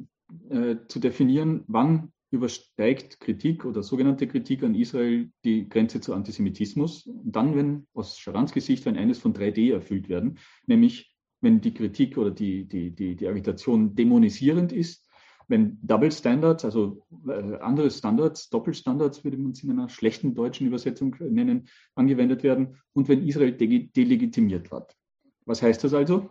zu definieren, wann übersteigt Kritik oder sogenannte Kritik an Israel die Grenze zu Antisemitismus. Dann, wenn aus Scharanskis Sicht, wenn eines von 3D erfüllt werden, nämlich wenn die Kritik oder die, die, die, die Agitation dämonisierend ist, wenn Double Standards, also äh, andere Standards, Doppelstandards würde man es in einer schlechten deutschen Übersetzung nennen, angewendet werden und wenn Israel de delegitimiert wird. Was heißt das also?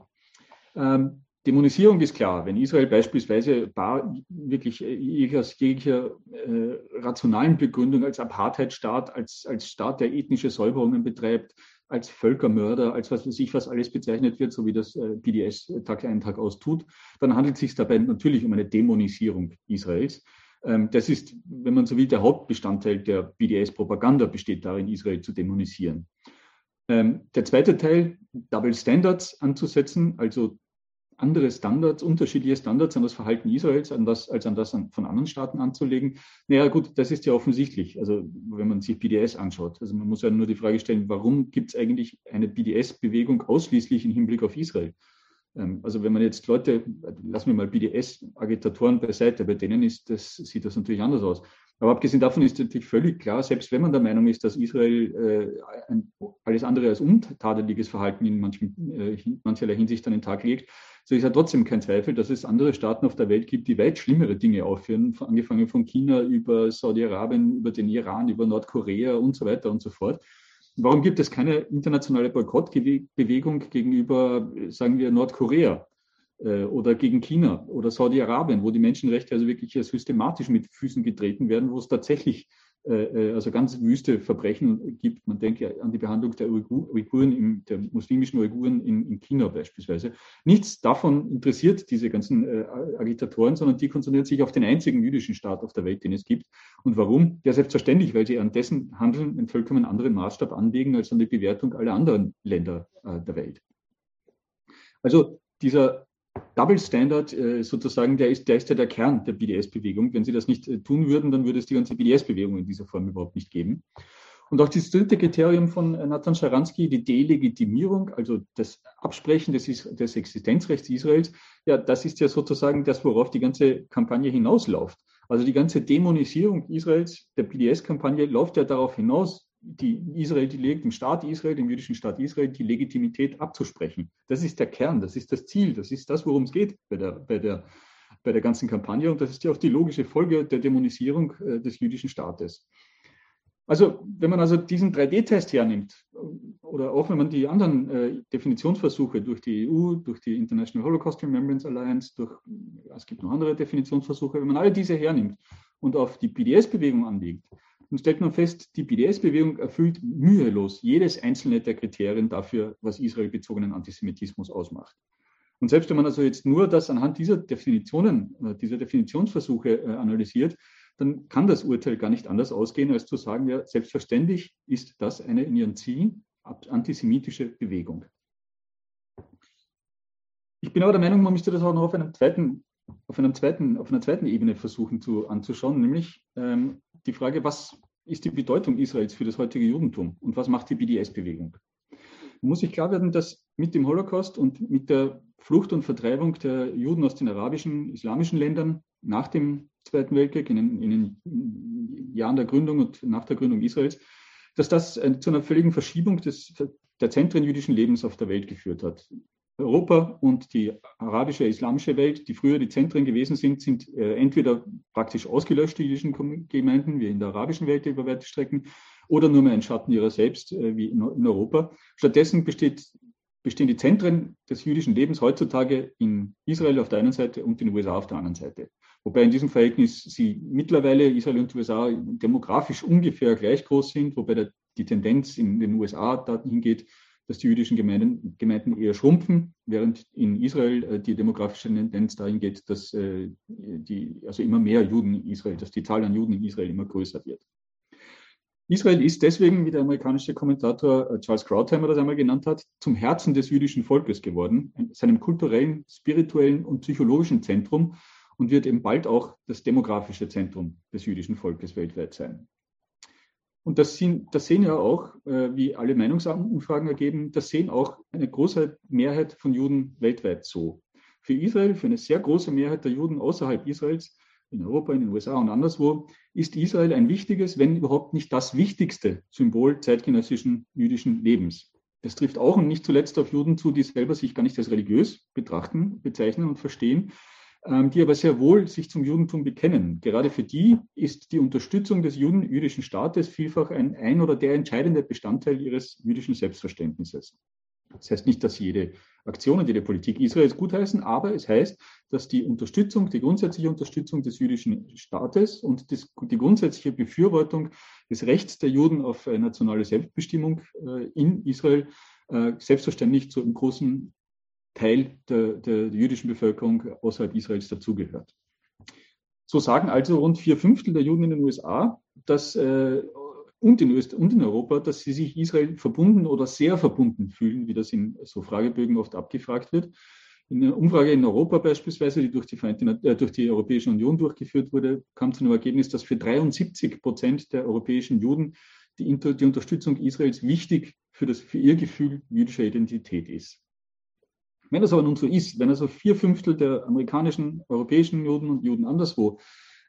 Ähm, Dämonisierung ist klar. Wenn Israel beispielsweise bar, wirklich äh, aus jeglicher äh, rationalen Begründung als Apartheidstaat, als, als Staat, der ethnische Säuberungen betreibt, als Völkermörder, als was weiß ich, was alles bezeichnet wird, so wie das äh, BDS Tag ein, Tag aus tut, dann handelt es sich dabei natürlich um eine Dämonisierung Israels. Ähm, das ist, wenn man so will, der Hauptbestandteil der BDS-Propaganda besteht darin, Israel zu dämonisieren. Ähm, der zweite Teil, Double Standards anzusetzen, also andere Standards, unterschiedliche Standards an das Verhalten Israels an das, als an das von anderen Staaten anzulegen. Naja, gut, das ist ja offensichtlich. Also, wenn man sich BDS anschaut. Also, man muss ja nur die Frage stellen, warum gibt es eigentlich eine BDS-Bewegung ausschließlich im Hinblick auf Israel? Ähm, also, wenn man jetzt Leute, lassen wir mal BDS-Agitatoren beiseite, bei denen ist das, sieht das natürlich anders aus. Aber abgesehen davon ist natürlich völlig klar, selbst wenn man der Meinung ist, dass Israel äh, ein, alles andere als untadeliges Verhalten in manchen, äh, mancherlei Hinsicht an den Tag legt, so ist ja trotzdem kein Zweifel, dass es andere Staaten auf der Welt gibt, die weit schlimmere Dinge aufführen, angefangen von China über Saudi-Arabien, über den Iran, über Nordkorea und so weiter und so fort. Warum gibt es keine internationale Boykottbewegung gegenüber, sagen wir, Nordkorea äh, oder gegen China oder Saudi-Arabien, wo die Menschenrechte also wirklich systematisch mit Füßen getreten werden, wo es tatsächlich äh, äh, also ganz wüste Verbrechen gibt. Man denke an die Behandlung der Uiguren, im, der muslimischen Uiguren in, in, China beispielsweise. Nichts davon interessiert diese ganzen äh, Agitatoren, sondern die konzentrieren sich auf den einzigen jüdischen Staat auf der Welt, den es gibt. Und warum? Ja, selbstverständlich, weil sie an dessen Handeln einen vollkommen anderen Maßstab anlegen als an die Bewertung aller anderen Länder äh, der Welt. Also dieser Double Standard äh, sozusagen, der ist, der ist ja der Kern der BDS-Bewegung. Wenn Sie das nicht äh, tun würden, dann würde es die ganze BDS-Bewegung in dieser Form überhaupt nicht geben. Und auch das dritte Kriterium von äh, Nathan Scharansky, die Delegitimierung, also das Absprechen des, des Existenzrechts Israels, ja, das ist ja sozusagen das, worauf die ganze Kampagne hinausläuft. Also die ganze Dämonisierung Israels, der BDS-Kampagne, läuft ja darauf hinaus, die Israel, die dem Staat Israel, dem jüdischen Staat Israel, die Legitimität abzusprechen. Das ist der Kern, das ist das Ziel, das ist das, worum es geht bei der, bei der, bei der ganzen Kampagne. Und das ist ja auch die logische Folge der Dämonisierung äh, des jüdischen Staates. Also, wenn man also diesen 3D-Test hernimmt, oder auch wenn man die anderen äh, Definitionsversuche durch die EU, durch die International Holocaust Remembrance Alliance, durch, es gibt noch andere Definitionsversuche, wenn man all diese hernimmt und auf die BDS-Bewegung anlegt, dann stellt man fest, die BDS-Bewegung erfüllt mühelos jedes einzelne der Kriterien dafür, was israelbezogenen Antisemitismus ausmacht. Und selbst wenn man also jetzt nur das anhand dieser Definitionen, äh, dieser Definitionsversuche äh, analysiert, dann kann das Urteil gar nicht anders ausgehen, als zu sagen, ja, selbstverständlich ist das eine in ihren Zielen antisemitische Bewegung. Ich bin aber der Meinung, man müsste das auch noch auf einem zweiten, auf einem zweiten, auf einer zweiten Ebene versuchen zu, anzuschauen, nämlich ähm, die Frage, was ist die Bedeutung Israels für das heutige Judentum und was macht die BDS-Bewegung? Muss sich klar werden, dass mit dem Holocaust und mit der Flucht und Vertreibung der Juden aus den arabischen, islamischen Ländern nach dem Zweiten Weltkrieg, in den, in den Jahren der Gründung und nach der Gründung Israels, dass das äh, zu einer völligen Verschiebung des, der Zentren jüdischen Lebens auf der Welt geführt hat. Europa und die arabische, islamische Welt, die früher die Zentren gewesen sind, sind äh, entweder praktisch ausgelöscht, die jüdischen Gemeinden, wie in der arabischen Welt über weite Strecken, oder nur mehr ein Schatten ihrer selbst, äh, wie in, in Europa. Stattdessen besteht, bestehen die Zentren des jüdischen Lebens heutzutage in Israel auf der einen Seite und in den USA auf der anderen Seite. Wobei in diesem Verhältnis sie mittlerweile, Israel und USA, demografisch ungefähr gleich groß sind, wobei der, die Tendenz in den USA dahin geht, dass die jüdischen Gemeinden, Gemeinden eher schrumpfen, während in Israel äh, die demografische Tendenz dahin geht, dass äh, die, also immer mehr Juden in Israel, dass die Zahl an Juden in Israel immer größer wird. Israel ist deswegen, wie der amerikanische Kommentator äh, Charles Krautheimer das einmal genannt hat, zum Herzen des jüdischen Volkes geworden, seinem kulturellen, spirituellen und psychologischen Zentrum und wird eben bald auch das demografische Zentrum des jüdischen Volkes weltweit sein. Und das, sind, das sehen ja auch, äh, wie alle Meinungsumfragen ergeben, das sehen auch eine große Mehrheit von Juden weltweit so. Für Israel, für eine sehr große Mehrheit der Juden außerhalb Israels, in Europa, in den USA und anderswo, ist Israel ein wichtiges, wenn überhaupt nicht das wichtigste Symbol zeitgenössischen jüdischen Lebens. Das trifft auch und nicht zuletzt auf Juden zu, die selber sich gar nicht als religiös betrachten, bezeichnen und verstehen, die aber sehr wohl sich zum Judentum bekennen. Gerade für die ist die Unterstützung des Juden, jüdischen Staates vielfach ein, ein oder der entscheidende Bestandteil ihres jüdischen Selbstverständnisses. Das heißt nicht, dass jede Aktion und jede Politik Israels gutheißen, aber es heißt, dass die Unterstützung, die grundsätzliche Unterstützung des jüdischen Staates und das, die grundsätzliche Befürwortung des Rechts der Juden auf nationale Selbstbestimmung äh, in Israel äh, selbstverständlich zu einem großen Teil der, der jüdischen Bevölkerung außerhalb Israels dazugehört. So sagen also rund vier Fünftel der Juden in den USA dass, äh, und, in Öst und in Europa, dass sie sich Israel verbunden oder sehr verbunden fühlen, wie das in so Fragebögen oft abgefragt wird. In einer Umfrage in Europa beispielsweise, die durch die, äh, durch die Europäische Union durchgeführt wurde, kam zu einem Ergebnis, dass für 73 Prozent der europäischen Juden die, die Unterstützung Israels wichtig für, das, für ihr Gefühl jüdischer Identität ist. Wenn das aber nun so ist, wenn also vier Fünftel der amerikanischen, europäischen Juden und Juden anderswo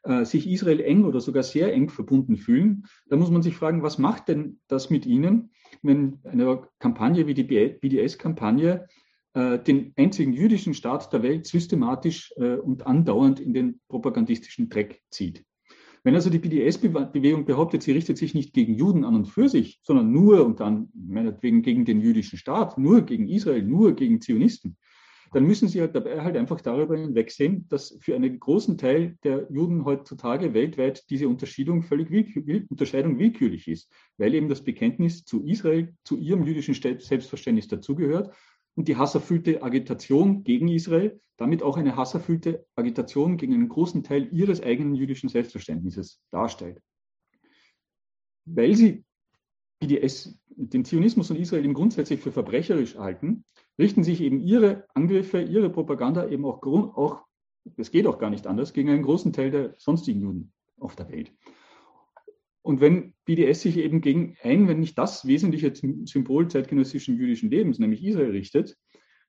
äh, sich Israel eng oder sogar sehr eng verbunden fühlen, dann muss man sich fragen, was macht denn das mit ihnen, wenn eine Kampagne wie die BDS-Kampagne äh, den einzigen jüdischen Staat der Welt systematisch äh, und andauernd in den propagandistischen Dreck zieht. Wenn also die BDS-Bewegung behauptet, sie richtet sich nicht gegen Juden an und für sich, sondern nur und dann meinetwegen gegen den jüdischen Staat, nur gegen Israel, nur gegen Zionisten, dann müssen Sie halt dabei halt einfach darüber hinwegsehen, dass für einen großen Teil der Juden heutzutage weltweit diese Unterscheidung völlig Unterscheidung willkürlich ist, weil eben das Bekenntnis zu Israel, zu ihrem jüdischen Selbstverständnis dazugehört und die hasserfüllte Agitation gegen Israel damit auch eine hasserfüllte Agitation gegen einen großen Teil ihres eigenen jüdischen Selbstverständnisses darstellt. Weil sie BDS, den Zionismus und Israel eben grundsätzlich für verbrecherisch halten, richten sich eben ihre Angriffe, ihre Propaganda eben auch, auch das geht auch gar nicht anders, gegen einen großen Teil der sonstigen Juden auf der Welt. Und wenn BDS sich eben gegen ein, wenn nicht das wesentliche Symbol zeitgenössischen jüdischen Lebens, nämlich Israel, richtet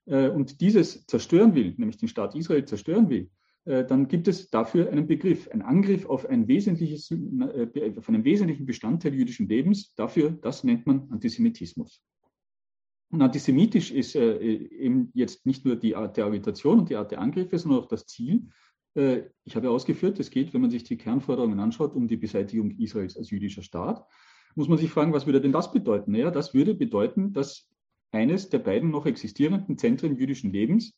äh, und dieses zerstören will, nämlich den Staat Israel zerstören will, äh, dann gibt es dafür einen Begriff, ein Angriff auf, ein wesentliches, äh, auf einen wesentlichen Bestandteil jüdischen Lebens. Dafür, das nennt man Antisemitismus. Und antisemitisch ist äh, eben jetzt nicht nur die Art der Agitation und die Art der Angriffe, sondern auch das Ziel. Äh, ich habe ausgeführt, es geht, wenn man sich die Kernforderungen anschaut, um die Beseitigung Israels als jüdischer Staat. Muss man sich fragen, was würde denn das bedeuten? Naja, das würde bedeuten, dass eines der beiden noch existierenden Zentren jüdischen Lebens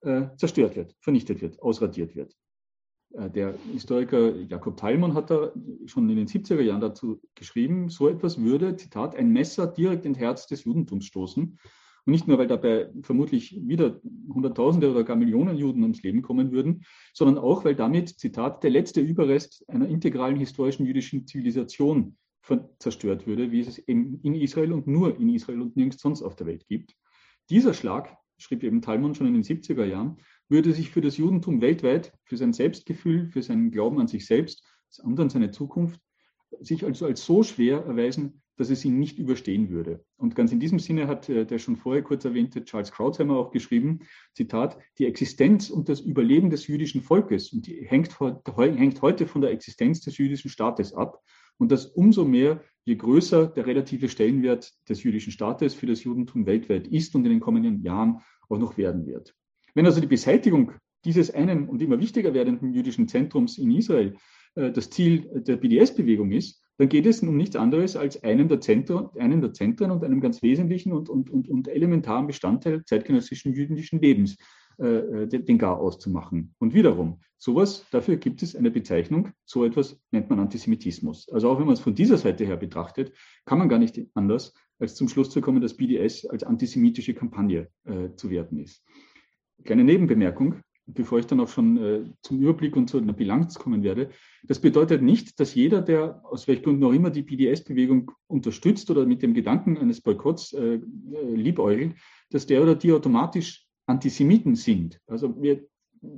äh, zerstört wird, vernichtet wird, ausradiert wird. Äh, der Historiker Jakob Teilmann hat da schon in den 70er Jahren dazu geschrieben, so etwas würde, Zitat, ein Messer direkt ins Herz des Judentums stoßen. Und nicht nur, weil dabei vermutlich wieder Hunderttausende oder gar Millionen Juden ums Leben kommen würden, sondern auch, weil damit, Zitat, der letzte Überrest einer integralen historischen jüdischen Zivilisation zerstört würde, wie es eben in Israel und nur in Israel und nirgends sonst auf der Welt gibt. Dieser Schlag, schrieb eben Talmud schon in den 70er Jahren, würde sich für das Judentum weltweit, für sein Selbstgefühl, für seinen Glauben an sich selbst und an seine Zukunft, sich also als so schwer erweisen, dass es ihn nicht überstehen würde. Und ganz in diesem Sinne hat äh, der schon vorher kurz erwähnte Charles Krautsheimer auch geschrieben, Zitat, die Existenz und das Überleben des jüdischen Volkes und die hängt, hängt heute von der Existenz des jüdischen Staates ab. Und das umso mehr, je größer der relative Stellenwert des jüdischen Staates für das Judentum weltweit ist und in den kommenden Jahren auch noch werden wird. Wenn also die Beseitigung dieses einen und immer wichtiger werdenden jüdischen Zentrums in Israel äh, das Ziel der BDS-Bewegung ist, dann geht es um nichts anderes als einen der, Zentren, einen der Zentren und einem ganz wesentlichen und, und, und, und elementaren Bestandteil zeitgenössischen jüdischen Lebens, äh, äh den Gar auszumachen. Und wiederum, sowas, dafür gibt es eine Bezeichnung, so etwas nennt man Antisemitismus. Also auch wenn man es von dieser Seite her betrachtet, kann man gar nicht anders, als zum Schluss zu kommen, dass BDS als antisemitische Kampagne äh, zu werten ist. Kleine Nebenbemerkung, bevor ich dann auch schon äh, zum Überblick und zu einer Bilanz kommen werde. Das bedeutet nicht, dass jeder, der aus welchen Gründen auch immer die BDS-Bewegung unterstützt oder mit dem Gedanken eines Boykotts äh, äh, liebäugelt, dass der oder die automatisch Antisemiten sind. Also wir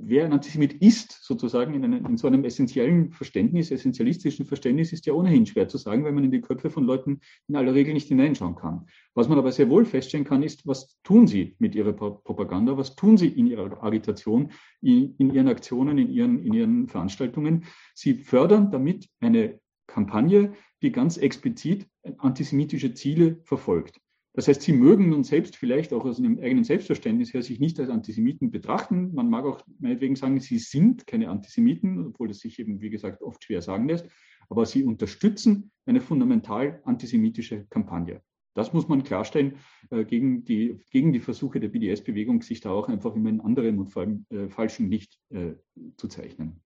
wer ein Antisemit ist, sozusagen in, einem, in, so einem essentiellen Verständnis, essentialistischen Verständnis, ist ja ohnehin schwer zu sagen, weil man in die Köpfe von Leuten in aller Regel nicht hineinschauen kann. Was man aber sehr wohl feststellen kann, ist, was tun sie mit ihrer Propaganda, was tun sie in ihrer Agitation, in, in ihren Aktionen, in ihren, in ihren Veranstaltungen. Sie fördern damit eine Kampagne, die ganz explizit antisemitische Ziele verfolgt. Das heißt, sie mögen nun selbst vielleicht auch aus einem eigenen Selbstverständnis her sich nicht als Antisemiten betrachten. Man mag auch meinetwegen sagen, sie sind keine Antisemiten, obwohl das sich eben, wie gesagt, oft schwer sagen lässt. Aber sie unterstützen eine fundamental antisemitische Kampagne. Das muss man klarstellen äh, gegen, die, gegen die Versuche der BDS-Bewegung, sich da auch einfach in einem anderen und vor allem äh, falschen Licht äh, zu zeichnen.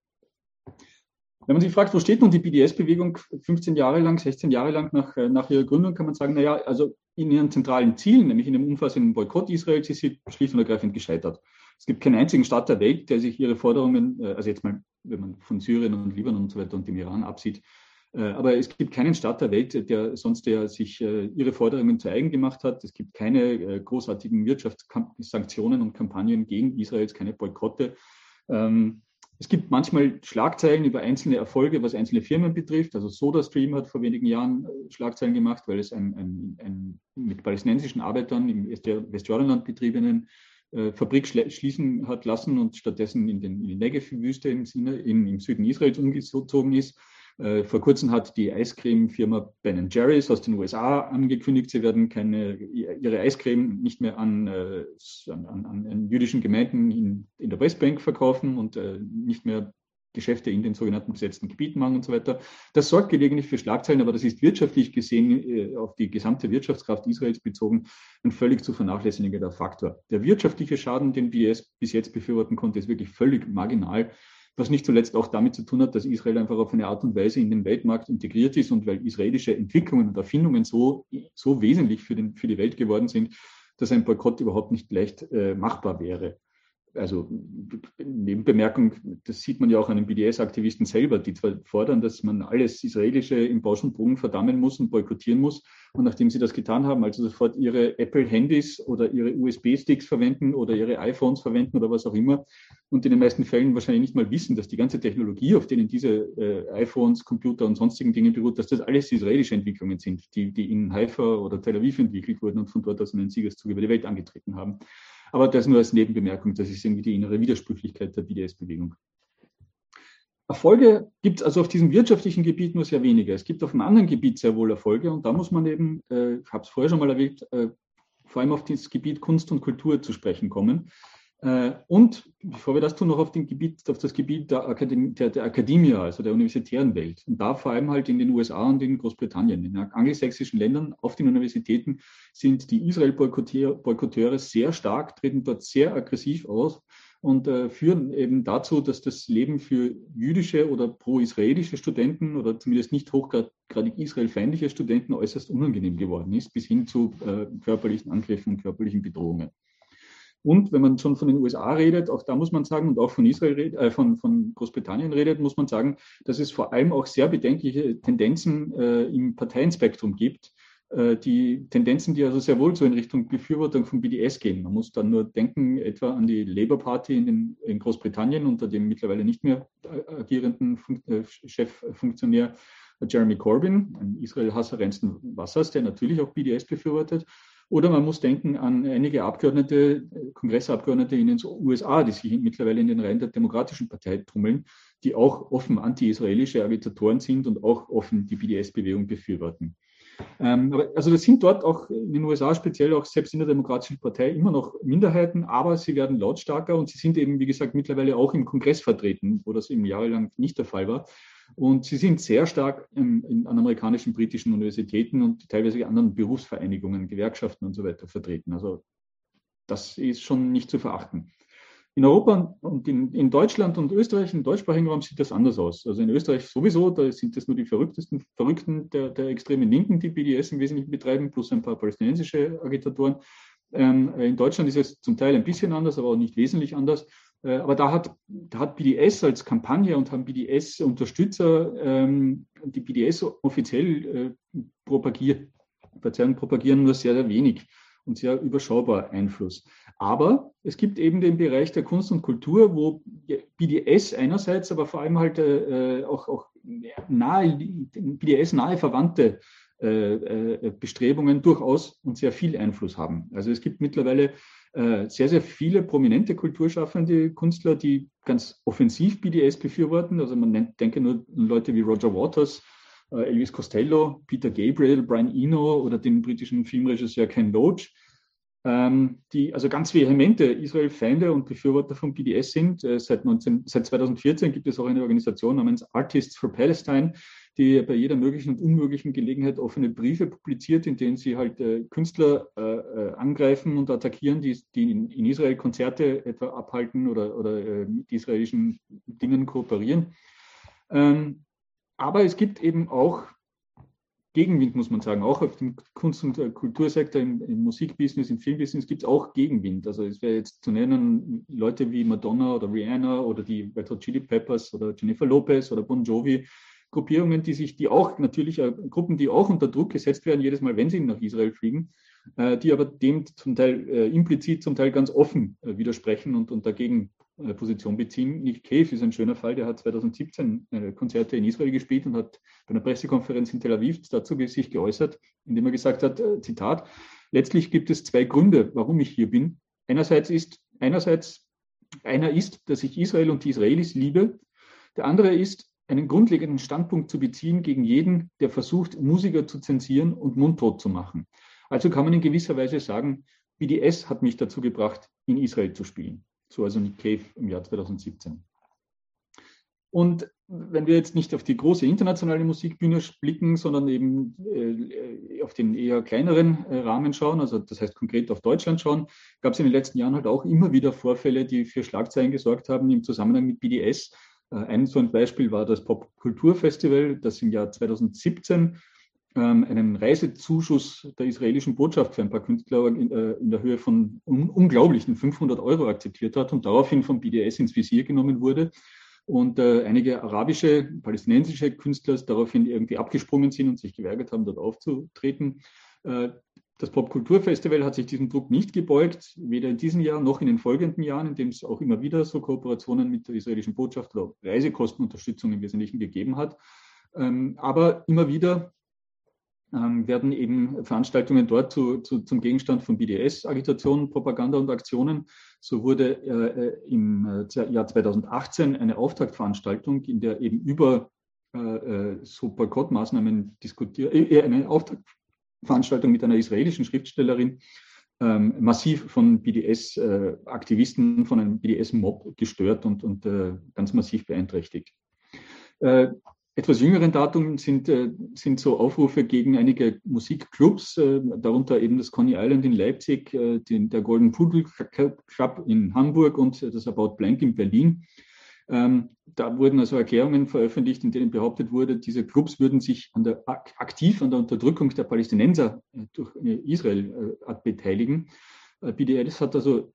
Wenn man sich fragt, wo steht nun die BDS-Bewegung 15 Jahre lang, 16 Jahre lang nach, äh, nach ihrer Gründung, kann man sagen, naja, also in ihren zentralen Zielen, nämlich in dem umfassenden Boykott Israels, ist sie schlicht und ergreifend gescheitert. Es gibt keinen einzigen Staat der Welt, der sich ihre Forderungen, äh, also jetzt mal, wenn man von Syrien und Libanon und so weiter und dem Iran absieht, äh, aber es gibt keinen Staat der Welt, der sonst der sich ihre Forderungen zu eigen gemacht hat. Es gibt keine großartigen Wirtschaftssanktionen und Kampagnen gegen Israels, keine Boykotte. Ähm, es gibt manchmal Schlagzeilen über einzelne Erfolge, was einzelne Firmen betrifft. Also SodaStream hat vor wenigen Jahren äh, Schlagzeilen gemacht, weil es ein, ein, ein mit palästinensischen Arbeitern im Westjordanland betriebenen äh, Fabrik schließen hat lassen und stattdessen in, den, in die Negev-Wüste im, im, Süden Israels umgezogen ist. Äh, vor kurzem hat die Eiscreme-Firma Ben Jerry's aus den USA angekündigt, sie werden keine, ihre Eiscreme nicht mehr an, äh, an, an, an jüdischen Gemeinden in, in, der Westbank verkaufen und äh, nicht mehr Geschäfte in den sogenannten besetzten Gebieten machen und so weiter. Das sorgt gelegentlich für Schlagzeilen, aber das ist wirtschaftlich gesehen auf die gesamte Wirtschaftskraft Israels bezogen ein völlig zu vernachlässigender Faktor. Der wirtschaftliche Schaden, den BS bis jetzt befürworten konnte, ist wirklich völlig marginal was nicht zuletzt auch damit zu tun hat, dass Israel einfach auf eine Art und Weise in den Weltmarkt integriert ist und weil israelische Entwicklungen und Erfindungen so, so wesentlich für, den, für die Welt geworden sind, dass ein Boykott überhaupt nicht leicht äh, machbar wäre also Nebenbemerkung, das sieht man ja auch an den BDS-Aktivisten selber, die zwar fordern, dass man alles Israelische im Bausch und Bogen verdammen muss und boykottieren muss. Und nachdem sie das getan haben, also sofort ihre Apple-Handys oder ihre USB-Sticks verwenden oder ihre iPhones verwenden oder was auch immer und in den meisten Fällen wahrscheinlich nicht mal wissen, dass die ganze Technologie, auf denen diese äh, iPhones, Computer und sonstigen Dinge beruht, dass das alles israelische Entwicklungen sind, die, die in Haifa oder Tel Aviv entwickelt wurden und von dort aus einen Siegeszug über die Welt angetreten haben. Aber das nur als Nebenbemerkung, das ist irgendwie die innere Widersprüchlichkeit der BDS-Bewegung. Erfolge gibt es also auf diesem wirtschaftlichen Gebiet nur sehr wenige. Es gibt auf einem anderen Gebiet sehr wohl Erfolge und da muss man eben, äh, ich habe es vorher schon mal erwähnt, äh, vor allem auf das Gebiet Kunst und Kultur zu sprechen kommen. Äh, und bevor wir das tun, noch auf, Gebiet, auf das Gebiet der, Akademie, der, der Akademie, also der universitären Welt. Und da vor allem halt in den USA und in Großbritannien. In den angelsächsischen Ländern auf den Universitäten sind die Israel-Boykotteure sehr stark, treten dort sehr aggressiv aus und äh, führen eben dazu, dass das Leben für jüdische oder pro-israelische Studenten oder zumindest nicht hochgradig israelfeindliche Studenten äußerst unangenehm geworden ist, bis hin zu äh, körperlichen Angriffen und körperlichen Bedrohungen. Und wenn man schon von den USA redet, auch da muss man sagen, und auch von Israel, redet, äh, von, von Großbritannien redet, muss man sagen, dass es vor allem auch sehr bedenkliche Tendenzen äh, im Parteienspektrum gibt. Äh, die Tendenzen, die also sehr wohl so in Richtung Befürwortung von BDS gehen. Man muss dann nur denken, etwa an die Labour Party in, den, in Großbritannien unter dem mittlerweile nicht mehr äh, agierenden Fun äh, Cheffunktionär Jeremy Corbyn, ein Israel-Hasser reinsten Wassers, der natürlich auch BDS befürwortet. Oder man muss denken an einige Abgeordnete, Kongressabgeordnete in den USA, die sich mittlerweile in den Reihen der Demokratischen Partei tummeln, die auch offen anti-israelische Agitatoren sind und auch offen die BDS-Bewegung befürworten. Ähm, also das sind dort auch in den USA speziell auch selbst in der Demokratischen Partei immer noch Minderheiten, aber sie werden lautstarker und sie sind eben, wie gesagt, mittlerweile auch im Kongress vertreten, wo das eben jahrelang nicht der Fall war. Und sie sind sehr stark in, an amerikanischen, britischen Universitäten und teilweise anderen Berufsvereinigungen, Gewerkschaften und so weiter vertreten. Also das ist schon nicht zu verachten. In Europa und in, in, Deutschland und Österreich, im deutschsprachigen Raum sieht das anders aus. Also in Österreich sowieso, da sind das nur die verrücktesten Verrückten der, der extremen Linken, die BDS im Wesentlichen betreiben, plus ein paar palästinensische Agitatoren. Ähm, in Deutschland ist es zum Teil ein bisschen anders, aber auch nicht wesentlich anders. Äh, aber da hat, da hat BDS als Kampagne und haben BDS-Unterstützer ähm, die BDS offiziell äh, propagiert, Verzeihung, propagieren nur sehr, sehr wenig und sehr überschaubar Einfluss. Aber es gibt eben den Bereich der Kunst und Kultur, wo BDS einerseits, aber vor allem halt äh, auch, auch nahe, BDS nahe verwandte äh, äh, Bestrebungen durchaus und sehr viel Einfluss haben. Also es gibt mittlerweile äh, sehr, sehr viele prominente kulturschaffende Künstler, die ganz offensiv BDS befürworten. Also man nennt, denke nur an Leute wie Roger Waters, äh, Elvis Costello, Peter Gabriel, Brian Eno oder den britischen Filmregisseur Ken Loach, ähm, die also ganz vehemente Israel-Feinde und Befürworter von BDS sind. Äh, seit, 19, seit 2014 gibt es auch eine Organisation namens Artists for Palestine, die bei jeder möglichen und unmöglichen Gelegenheit offene Briefe publiziert, in denen sie halt äh, Künstler äh, äh, angreifen und attackieren, die, die in, in, Israel Konzerte etwa abhalten oder, oder äh, mit israelischen Dingen kooperieren. Ähm, aber es gibt eben auch Gegenwind, muss man sagen. Auch auf dem Kunst- und äh, Kultursektor, im, im Musikbusiness, im Filmbusiness gibt es auch Gegenwind. Also es wäre jetzt zu nennen Leute wie Madonna oder Rihanna oder die Red Hot Chili Peppers oder Jennifer Lopez oder Bon Jovi, Gruppierungen, die sich, die auch natürlich äh, Gruppen, die auch unter Druck gesetzt werden, jedes Mal, wenn sie nach Israel fliegen, äh, die aber dem zum Teil äh, implizit, zum Teil ganz offen widersprechen und, und dagegen Position beziehen. Nick Cave ist ein schöner Fall, der hat 2017 äh, Konzerte in Israel gespielt und hat bei einer Pressekonferenz in Tel Aviv dazu sich geäußert, indem er gesagt hat, Zitat, letztlich gibt es zwei Gründe, warum ich hier bin. Einerseits ist, einerseits, einer ist, dass ich Israel und die Israelis liebe. Der andere ist, einen grundlegenden Standpunkt zu beziehen gegen jeden, der versucht, Musiker zu zensieren und mundtot zu machen. Also kann man in gewisser Weise sagen, BDS hat mich dazu gebracht, in Israel zu spielen. So also Nick Cave im Jahr 2017. Und wenn wir jetzt nicht auf die große internationale Musikbühne blicken, sondern eben äh, auf den eher kleineren äh, Rahmen schauen, also das heißt konkret auf Deutschland schauen, gab es in den letzten Jahren halt auch immer wieder Vorfälle, die für Schlagzeilen gesorgt haben im Zusammenhang mit BDS. Äh, ein so ein Beispiel war das Popkulturfestival, das im Jahr 2017 ähm, einen Reisezuschuss der israelischen Botschaft für ein paar Künstler in, äh, der Höhe von un unglaublichen 500 Euro akzeptiert hat und daraufhin vom BDS ins Visier genommen wurde und äh, einige arabische, palästinensische Künstler daraufhin irgendwie abgesprungen sind und sich geweigert haben, dort aufzutreten. Das Popkulturfestival hat sich diesem Druck nicht gebeugt, weder in diesem Jahr noch in den folgenden Jahren, in dem es auch immer wieder so Kooperationen mit der israelischen Botschaft oder Reisekostenunterstützung im Wesentlichen gegeben hat. Ähm, aber immer wieder ähm, werden eben Veranstaltungen dort zu, zu, zum Gegenstand von BDS-Agitation, Propaganda und Aktionen. So wurde äh, äh im äh, Jahr 2018 eine Auftaktveranstaltung, in der eben über so Boykottmaßnahmen diskutiert, äh, eine Auftaktveranstaltung mit einer israelischen Schriftstellerin ähm, massiv von BDS-Aktivisten, von einem BDS-Mob gestört und, und ganz massiv beeinträchtigt etwas jüngeren Datum sind, äh, sind so Aufrufe gegen einige Musikclubs, äh, darunter eben das Coney Island in Leipzig, äh, den, der Golden Pudel Club in Hamburg und das About Blank in Berlin. Ähm, da wurden also Erklärungen veröffentlicht, in denen behauptet wurde, diese Clubs würden sich an der, aktiv an der Unterdrückung der Palästinenser durch Israel beteiligen. BDS hat also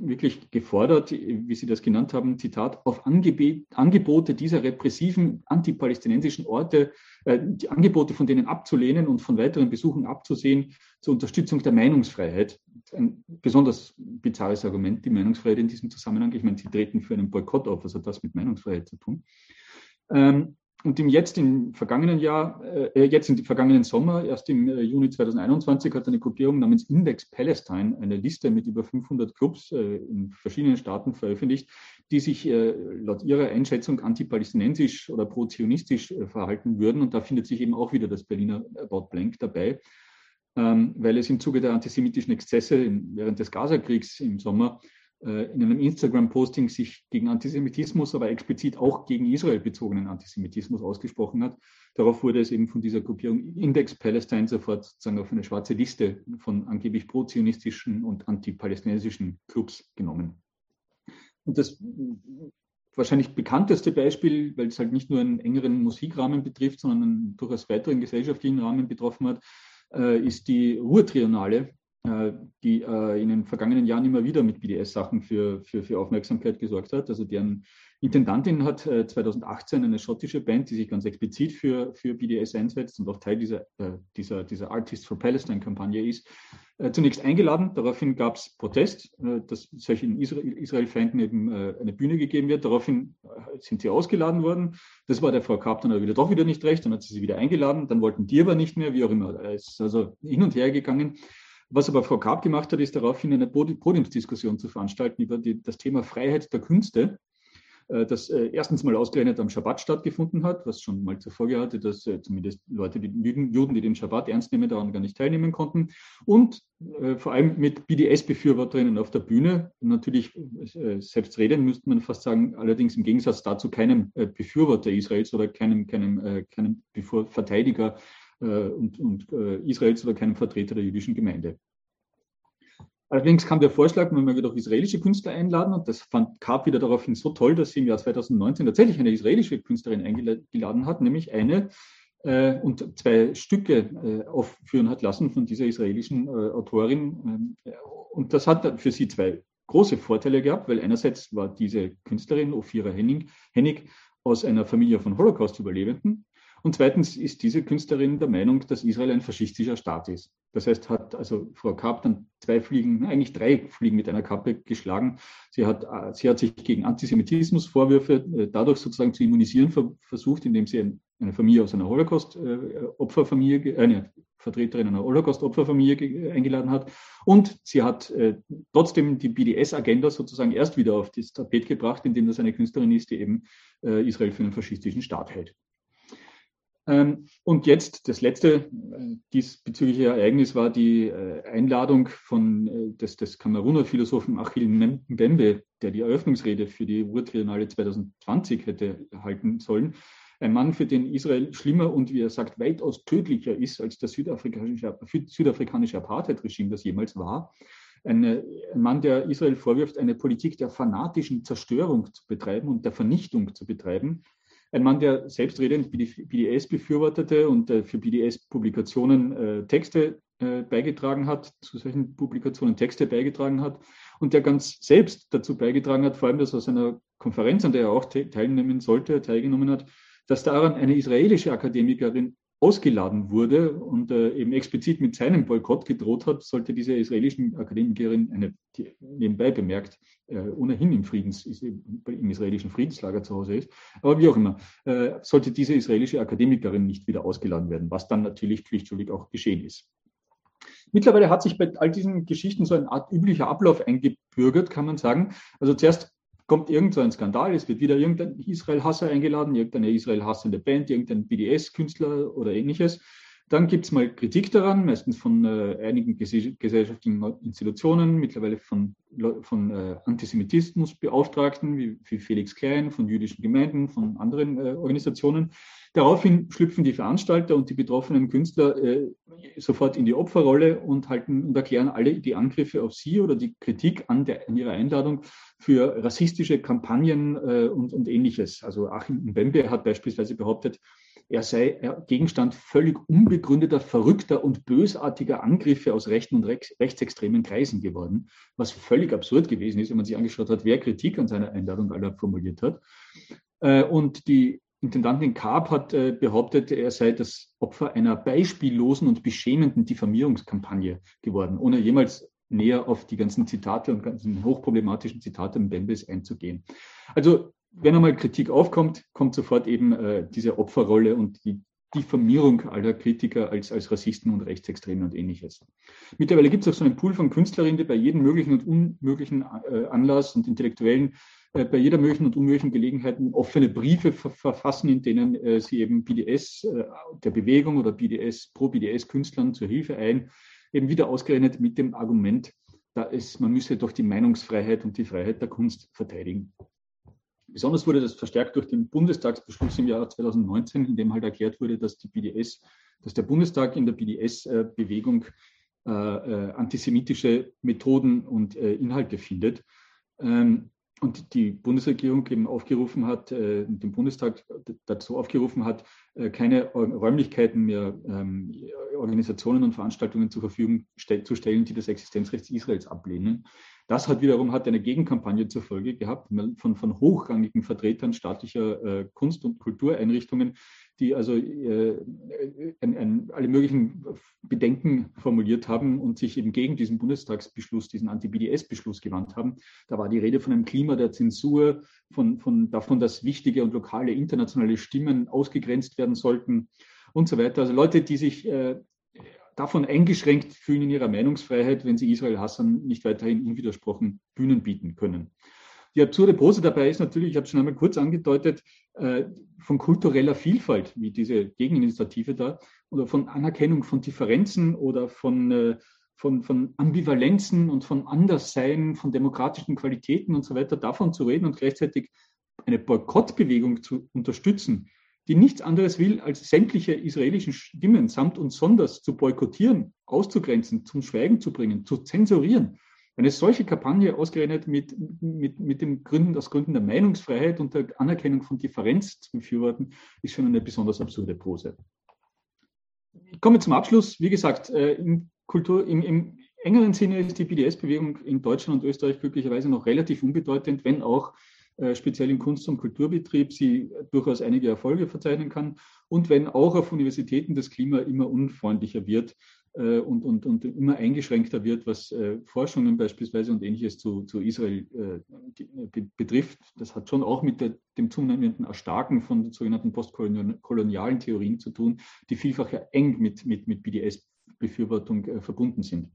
wirklich gefordert, wie Sie das genannt haben, Zitat, auf Angeb Angebote dieser repressiven antipalästinensischen Orte, äh, die Angebote von denen abzulehnen und von weiteren Besuchen abzusehen zur Unterstützung der Meinungsfreiheit. Ein besonders bizarres Argument, die Meinungsfreiheit in diesem Zusammenhang. Ich meine, Sie treten für einen Boykott auf, was hat das mit Meinungsfreiheit zu tun? Ähm, und im jetzt im vergangenen Jahr, äh, jetzt im vergangenen Sommer, erst im äh, Juni 2021, hat eine Gruppierung namens Index Palestine eine Liste mit über 500 Clubs äh, in verschiedenen Staaten veröffentlicht, die sich äh, laut ihrer Einschätzung antipalästinensisch oder pro-zionistisch äh, verhalten würden. Und da findet sich eben auch wieder das Berliner About Blank dabei, weil es im Zuge der antisemitischen Exzesse während des Gazakriegs im Sommer äh, in einem Instagram-Posting sich gegen Antisemitismus, aber explizit auch gegen Israel bezogenen Antisemitismus ausgesprochen hat. Darauf wurde es eben von dieser Gruppierung Index Palestine sofort sozusagen auf eine schwarze Liste von angeblich pro-zionistischen und antipalästinensischen Clubs genommen. Und das wahrscheinlich bekannteste Beispiel, weil es halt nicht nur einen engeren Musikrahmen betrifft, sondern einen durchaus weiteren gesellschaftlichen Rahmen betroffen hat, äh, ist die Ruhrtriennale, äh, die äh, in den vergangenen Jahren immer wieder mit BDS-Sachen für, für, für Aufmerksamkeit gesorgt hat. Also deren Intendantin hat 2018 äh, eine schottische Band, die sich ganz explizit für, für BDS einsetzt und auch Teil dieser, dieser, dieser Artists for Palestine-Kampagne ist, zunächst eingeladen. Daraufhin gab es Protest, dass solchen Israel-Feinden eben eine Bühne gegeben wird. Daraufhin sind sie ausgeladen worden. Das war der Frau Karp dann aber wieder doch wieder nicht recht. Dann hat sie sie wieder eingeladen. Dann wollten die aber nicht mehr, wie auch immer. Es ist also hin und her gegangen. Was aber Frau Karp gemacht hat, ist daraufhin eine Podiumsdiskussion zu veranstalten über die, das Thema Freiheit der Künste, äh, das äh, erstens mal ausgerechnet am Schabbat stattgefunden hat, was schon mal zur Folge hatte, dass äh, zumindest Leute, die Juden, die den Schabbat ernst nehmen, daran gar nicht teilnehmen konnten. Und vor allem mit BDS-Befürworterinnen auf der Bühne. Natürlich selbst reden müsste man fast sagen, allerdings im Gegensatz dazu keinem Befürworter Israels oder keinem, keinem, keinem Verteidiger und, und äh, Israels oder keinem Vertreter der jüdischen Gemeinde. Allerdings kam der Vorschlag, man möge doch israelische Künstler einladen und das fand Karp wieder daraufhin so toll, dass sie im Jahr 2019 tatsächlich eine israelische Künstlerin eingeladen hat, nämlich eine äh, und zwei Stücke äh, aufführen hat lassen von dieser israelischen äh, Autorin. Ähm, und das hat für sie zwei große Vorteile gehabt, weil einerseits war diese Künstlerin, Ophira Hennig, aus einer Familie von Holocaust-Überlebenden und zweitens ist diese Künstlerin der Meinung, dass Israel ein faschistischer Staat ist. Das heißt, hat also Frau Karp dann zwei Fliegen, eigentlich drei Fliegen mit einer Kappe geschlagen. Sie hat, äh, sie hat sich gegen Antisemitismusvorwürfe äh, dadurch sozusagen zu immunisieren versucht, indem sie eine Familie aus einer Holocaust-Opferfamilie, äh, eine Vertreterin einer Holocaust-Opferfamilie eingeladen hat. Und sie hat trotzdem die BDS-Agenda sozusagen erst wieder auf das Tapet gebracht, indem das eine Künstlerin ist, die eben Israel für einen faschistischen Staat hält. Ähm, und jetzt das letzte äh, diesbezügliche Ereignis war die äh, Einladung von, äh, des, des Kameruner Philosophen Achille Mbembe, der die Eröffnungsrede für die Ruhr-Triennale 2020 hätte halten sollen. Ein Mann, für den Israel schlimmer und, wie er sagt, weitaus tödlicher ist als das südafrikanische, südafrikanische Apartheid-Regime, das jemals war. Eine, ein Mann, der Israel vorwirft, eine Politik der fanatischen Zerstörung zu betreiben und der Vernichtung zu betreiben ein Mann, der selbstredend BDS befürwortete und äh, für BDS-Publikationen äh, Texte äh, beigetragen hat, zu solchen Publikationen Texte beigetragen hat und der ganz selbst dazu beigetragen hat, vor allem, dass aus einer Konferenz, an der er auch teilnehmen sollte, teilgenommen hat, dass daran eine israelische Akademikerin ausgeladen wurde und äh, eben explizit mit seinem Boykott gedroht hat, sollte diese israelischen Akademikerin, eine, die nebenbei bemerkt, äh, ohnehin im, Friedens, im israelischen Friedenslager zu Hause ist, aber wie auch immer, äh, sollte diese israelische Akademikerin nicht wieder ausgeladen werden, was dann natürlich pflichtschuldig auch geschehen ist. Mittlerweile hat sich bei all diesen Geschichten so eine Art üblicher Ablauf eingebürgert, kann man sagen. Also zuerst kommt irgend so ein Skandal, es wird wieder irgendein Israel-Hasser eingeladen, irgendeine Israel-hassende Band, irgendein BDS-Künstler oder ähnliches. Dann gibt es mal Kritik daran, meistens von äh, einigen gesellschaftlichen Institutionen, mittlerweile von, von äh, Antisemitismusbeauftragten wie, wie, Felix Klein, von jüdischen Gemeinden, von anderen äh, Organisationen. Daraufhin schlüpfen die Veranstalter und die betroffenen Künstler äh, sofort in die Opferrolle und halten und erklären alle die Angriffe auf sie oder die Kritik an, der, an ihrer Einladung für rassistische Kampagnen äh, und, und ähnliches. Also Achim Mbembe hat beispielsweise behauptet, er sei Gegenstand völlig unbegründeter, verrückter und bösartiger Angriffe aus rechten und rechtsextremen Kreisen geworden, was völlig absurd gewesen ist, wenn man sich angeschaut hat, wer Kritik an seiner Einladung aller formuliert hat. Äh, und die Intendantin Karp hat äh, behauptet, er sei das Opfer einer beispiellosen und beschämenden Diffamierungskampagne geworden, ohne jemals näher auf die ganzen Zitate und ganzen hochproblematischen Zitate Mbembes einzugehen. Also wenn einmal Kritik aufkommt, kommt sofort eben äh, diese Opferrolle und die Diffamierung aller Kritiker als, als Rassisten und Rechtsextreme und ähnliches. Mittlerweile gibt es auch so einen Pool von Künstlerinnen, die bei jedem möglichen und unmöglichen äh, Anlass und Intellektuellen äh, bei jeder möglichen und unmöglichen Gelegenheit offene Briefe ver verfassen, in denen äh, sie eben BDS äh, der Bewegung oder BDS pro BDS Künstlern zur Hilfe ein, eben wieder ausgerechnet mit dem Argument, da ist, man müsse doch die Meinungsfreiheit und die Freiheit der Kunst verteidigen. Besonders wurde das verstärkt durch den Bundestagsbeschluss im Jahr 2019, in dem halt erklärt wurde, dass die BDS, dass der Bundestag in der BDS-Bewegung äh, äh, antisemitische Methoden und äh, Inhalte findet. Ähm, und die Bundesregierung eben aufgerufen hat, äh, den Bundestag dazu aufgerufen hat, äh, keine Räumlichkeiten mehr ähm, Organisationen und Veranstaltungen zur Verfügung ste zu stellen, die das Existenzrecht Israels ablehnen. Das hat wiederum hat eine Gegenkampagne zur Folge gehabt von, von hochrangigen Vertretern staatlicher äh, Kunst- und Kultureinrichtungen, die also äh, ein, ein, alle möglichen Bedenken formuliert haben und sich eben gegen diesen Bundestagsbeschluss, diesen Anti-BDS-Beschluss gewandt haben. Da war die Rede von einem Klima der Zensur, von, von davon, dass wichtige und lokale internationale Stimmen ausgegrenzt werden sollten und so weiter. Also Leute, die sich äh, davon eingeschränkt fühlen in ihrer Meinungsfreiheit, wenn sie Israel hassen, nicht weiterhin unwidersprochen Bühnen bieten können. Die absurde Pose dabei ist natürlich, ich habe es schon einmal kurz angedeutet, äh, von kultureller Vielfalt, wie diese Gegeninitiative da, oder von Anerkennung von Differenzen oder von, äh, von, von Ambivalenzen und von Anderssein, von demokratischen Qualitäten und so weiter, davon zu reden und gleichzeitig eine Boykottbewegung zu unterstützen, die nichts anderes will, als sämtliche israelischen Stimmen samt und sonders zu boykottieren, auszugrenzen, zum Schweigen zu bringen, zu zensurieren eine solche Kampagne ausgerechnet mit, mit, mit den Gründen, aus Gründen der Meinungsfreiheit und der Anerkennung von Differenz zu befürworten, ist schon eine besonders absurde Pose. Ich komme zum Abschluss. Wie gesagt, äh, im, Kultur, im, im engeren Sinne ist die BDS-Bewegung in Deutschland und Österreich glücklicherweise noch relativ unbedeutend, wenn auch speziell im Kunst- und Kulturbetrieb sie durchaus einige Erfolge verzeichnen kann und wenn auch auf Universitäten das Klima immer unfreundlicher wird äh, und, und, und immer eingeschränkter wird, was äh, Forschungen beispielsweise und ähnliches zu, zu Israel äh, betrifft. Das hat schon auch mit der, dem zunehmenden Erstarken von sogenannten postkolonialen Theorien zu tun, die vielfach ja eng mit, mit, mit BDS-Befürwortung verbunden sind.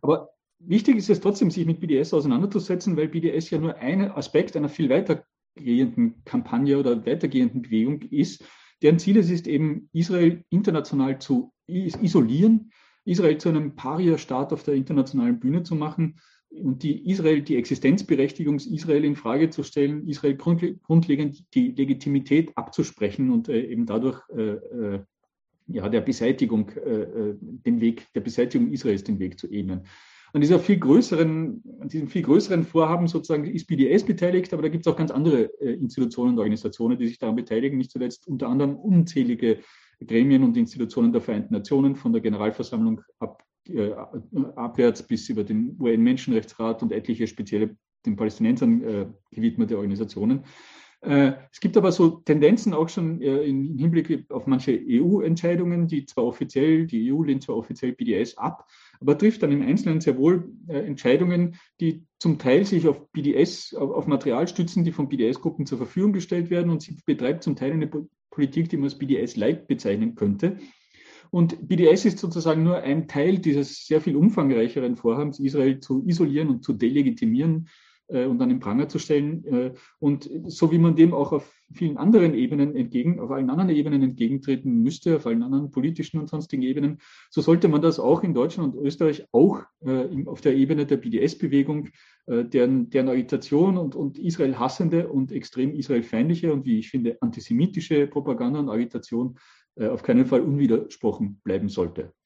Aber wichtig ist es trotzdem, sich mit BDS auseinanderzusetzen, weil BDS ja nur ein Aspekt einer viel weitergehenden Kampagne oder weitergehenden Bewegung ist, deren Ziel es ist eben, Israel international zu isolieren, Israel zu einem Paria-Staat auf der internationalen Bühne zu machen und die Israel, die Existenzberechtigung Israel in Frage zu stellen, Israel grundlegend die Legitimität abzusprechen und äh, eben dadurch äh, äh, ja, der Beseitigung, den Weg, der Beseitigung Israels den Weg zu ebnen. An dieser viel größeren, an diesem viel größeren Vorhaben sozusagen ist BDS beteiligt, aber da gibt es auch ganz andere äh, Institutionen und Organisationen, die sich daran beteiligen, nicht zuletzt unter anderem unzählige Gremien und Institutionen der Vereinten Nationen, von der Generalversammlung ab, äh, abwärts bis über den UN-Menschenrechtsrat und etliche spezielle den Palästinensern äh, gewidmete Organisationen. Äh, es gibt aber so Tendenzen auch schon äh, im Hinblick auf manche EU-Entscheidungen, die zwar offiziell, die EU lehnt zwar offiziell BDS ab, aber trifft dann im Einzelnen sehr wohl äh, Entscheidungen, die zum Teil sich auf BDS, auf Material stützen, die von BDS-Gruppen zur Verfügung gestellt werden und sie betreibt zum Teil eine Politik, die man als BDS-like bezeichnen könnte. Und BDS ist sozusagen nur ein Teil dieses sehr viel umfangreicheren Vorhabens, Israel zu isolieren und zu delegitimieren und an den Pranger zu stellen. Äh, und so wie man dem auch auf vielen anderen Ebenen entgegen, auf allen anderen Ebenen entgegentreten müsste, auf allen anderen politischen und sonstigen Ebenen, so sollte man das auch in Deutschland und Österreich auch äh, auf der Ebene der BDS-Bewegung, äh, deren, deren Agitation und, und Israel hassende und extrem israelfeindliche und wie ich finde antisemitische Propaganda und Agitation äh, auf keinen Fall unwidersprochen bleiben sollte.